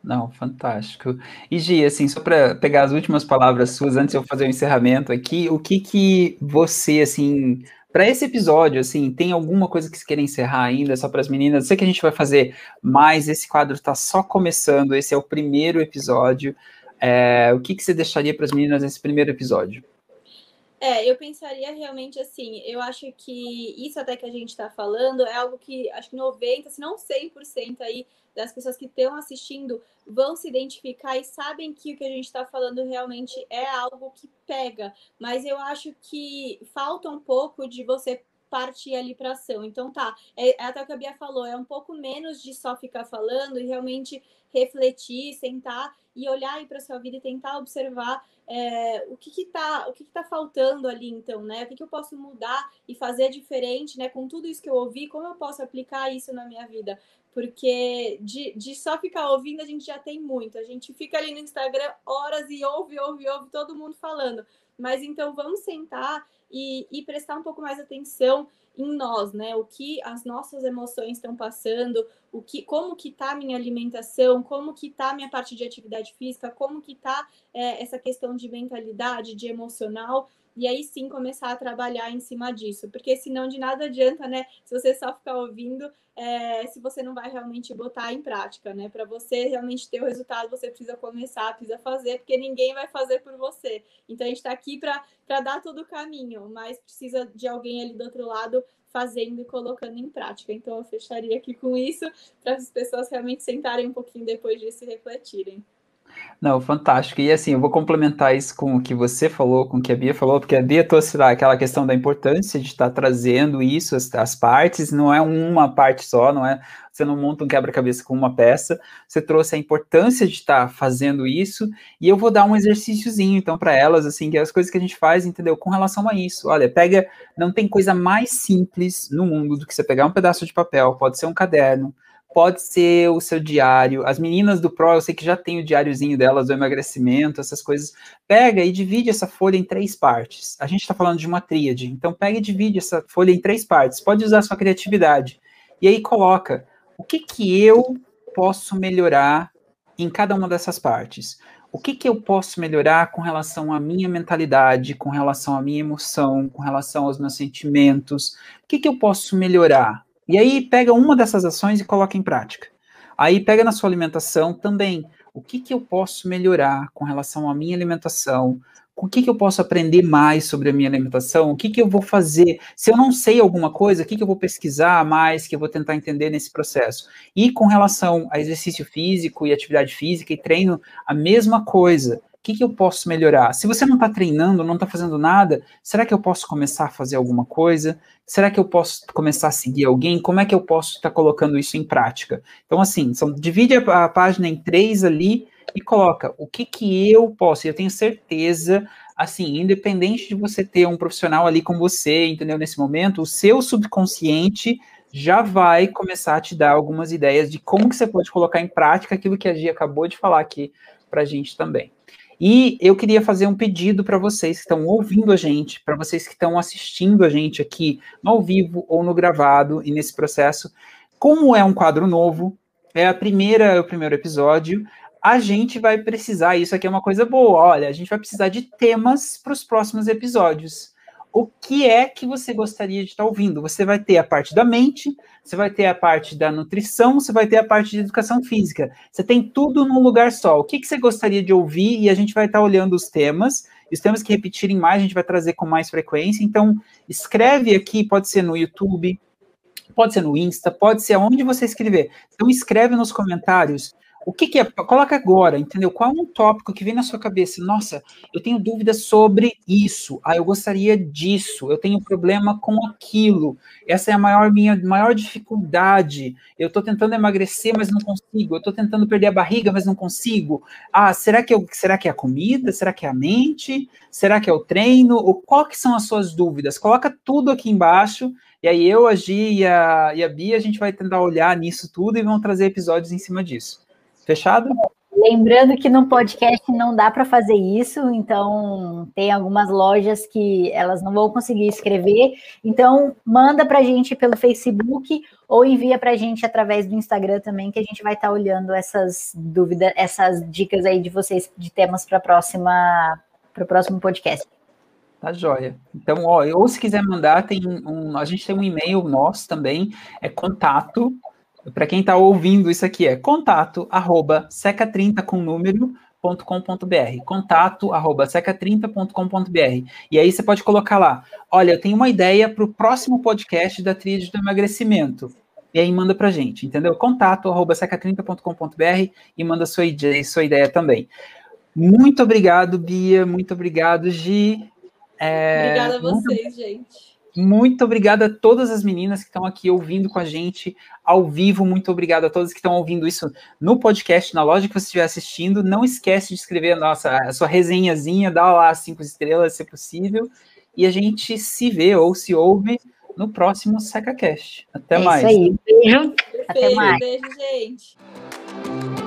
Não, fantástico. E Gi, assim, só para pegar as últimas palavras suas antes de eu fazer o encerramento aqui, o que que você, assim, para esse episódio, assim, tem alguma coisa que você quer encerrar ainda, só para as meninas? Eu sei que a gente vai fazer mais, esse quadro está só começando, esse é o primeiro episódio. É, o que, que você deixaria para as meninas nesse primeiro episódio? É, eu pensaria realmente assim, eu acho que isso até que a gente está falando é algo que acho que 90%, se não 100% aí das pessoas que estão assistindo vão se identificar e sabem que o que a gente está falando realmente é algo que pega. Mas eu acho que falta um pouco de você partir ali para ação. Então tá, é, é até o que a Bia falou, é um pouco menos de só ficar falando e realmente refletir, sentar e olhar aí para sua vida e tentar observar é, o que está o que, que tá faltando ali, então, né? O que, que eu posso mudar e fazer diferente, né? Com tudo isso que eu ouvi, como eu posso aplicar isso na minha vida? Porque de, de só ficar ouvindo a gente já tem muito. A gente fica ali no Instagram horas e ouve, ouve, ouve todo mundo falando. Mas então vamos sentar e, e prestar um pouco mais atenção em nós, né? O que as nossas emoções estão passando, o que, como que tá minha alimentação, como que tá minha parte de atividade física, como que tá é, essa questão de mentalidade, de emocional, e aí sim começar a trabalhar em cima disso, porque senão de nada adianta, né? Se você só ficar ouvindo, é, se você não vai realmente botar em prática, né? Para você realmente ter o resultado, você precisa começar, precisa fazer, porque ninguém vai fazer por você. Então a gente está aqui para dar todo o caminho, mas precisa de alguém ali do outro lado fazendo e colocando em prática. Então eu fecharia aqui com isso, para as pessoas realmente sentarem um pouquinho depois disso e refletirem. Não, fantástico. E assim, eu vou complementar isso com o que você falou, com o que a Bia falou, porque a Bia trouxe lá aquela questão da importância de estar trazendo isso, as, as partes, não é uma parte só, não é você não monta um quebra-cabeça com uma peça, você trouxe a importância de estar fazendo isso, e eu vou dar um exercíciozinho, então, para elas, assim, que é as coisas que a gente faz, entendeu? Com relação a isso. Olha, pega, não tem coisa mais simples no mundo do que você pegar um pedaço de papel, pode ser um caderno, pode ser o seu diário. As meninas do Pro, eu sei que já tem o diáriozinho delas, do emagrecimento, essas coisas. Pega e divide essa folha em três partes. A gente está falando de uma tríade, então pega e divide essa folha em três partes. Pode usar a sua criatividade. E aí coloca o que, que eu posso melhorar em cada uma dessas partes. O que, que eu posso melhorar com relação à minha mentalidade, com relação à minha emoção, com relação aos meus sentimentos? O que, que eu posso melhorar? E aí pega uma dessas ações e coloca em prática. Aí pega na sua alimentação também. O que, que eu posso melhorar com relação à minha alimentação? O que, que eu posso aprender mais sobre a minha alimentação? O que, que eu vou fazer? Se eu não sei alguma coisa, o que, que eu vou pesquisar mais, que eu vou tentar entender nesse processo? E com relação a exercício físico e atividade física e treino, a mesma coisa que, que eu posso melhorar? Se você não está treinando, não está fazendo nada, será que eu posso começar a fazer alguma coisa? Será que eu posso começar a seguir alguém? Como é que eu posso estar tá colocando isso em prática? Então, assim, são, divide a, a, página em três ali e coloca o que, que eu posso. E eu tenho certeza, assim, independente de você ter um profissional ali com você, entendeu? Nesse momento, o seu subconsciente já vai começar a te dar algumas ideias de como que você pode colocar em prática aquilo que a Gia acabou de falar aqui para a gente também. E eu queria fazer um pedido para vocês que estão ouvindo a gente, para vocês que estão assistindo a gente aqui ao vivo ou no gravado e nesse processo. Como é um quadro novo, é a primeira, o primeiro episódio, a gente vai precisar, isso aqui é uma coisa boa, olha, a gente vai precisar de temas para os próximos episódios o que é que você gostaria de estar ouvindo. Você vai ter a parte da mente, você vai ter a parte da nutrição, você vai ter a parte de educação física. Você tem tudo num lugar só. O que, que você gostaria de ouvir? E a gente vai estar olhando os temas os temas que repetirem mais, a gente vai trazer com mais frequência. Então, escreve aqui, pode ser no YouTube, pode ser no Insta, pode ser aonde você escrever. Então, escreve nos comentários o que, que, é? Coloca agora, entendeu? Qual é um tópico que vem na sua cabeça? Nossa, eu tenho dúvidas sobre isso. Ah, eu gostaria disso. Eu tenho problema com aquilo. Essa é a maior minha maior dificuldade. Eu estou tentando emagrecer, mas não consigo. Eu estou tentando perder a barriga, mas não consigo. Ah, será que eu, será que é a comida? Será que é a mente? Será que é o treino? Ou qual que são as suas dúvidas? Coloca tudo aqui embaixo. E aí eu, a Gi e a, e a Bia, a gente vai tentar olhar nisso tudo e vamos trazer episódios em cima disso. Fechado? Lembrando que no podcast não dá para fazer isso, então tem algumas lojas que elas não vão conseguir escrever. Então manda para a gente pelo Facebook ou envia para a gente através do Instagram também, que a gente vai estar tá olhando essas dúvidas, essas dicas aí de vocês de temas para próxima para o próximo podcast. Tá joia. Então, ó, ou se quiser mandar, tem um, a gente tem um e-mail nosso também, é contato para quem está ouvindo isso aqui, é contato arroba seca30 com número .com.br, contato arroba seca30.com.br. E aí você pode colocar lá, olha, eu tenho uma ideia para o próximo podcast da tríade do emagrecimento. E aí manda para gente, entendeu? Contato arroba seca30.com.br e manda sua ideia, sua ideia também. Muito obrigado, Bia. Muito obrigado, Gi. É, Obrigada a vocês, muito... gente. Muito obrigado a todas as meninas que estão aqui ouvindo com a gente ao vivo. Muito obrigado a todos que estão ouvindo isso no podcast, na loja que você estiver assistindo. Não esquece de escrever a, nossa, a sua resenhazinha, dá lá as cinco estrelas, se possível. E a gente se vê ou se ouve no próximo SecaCast. Até é mais. Isso aí. Beijo. Até mais. Beijo, gente.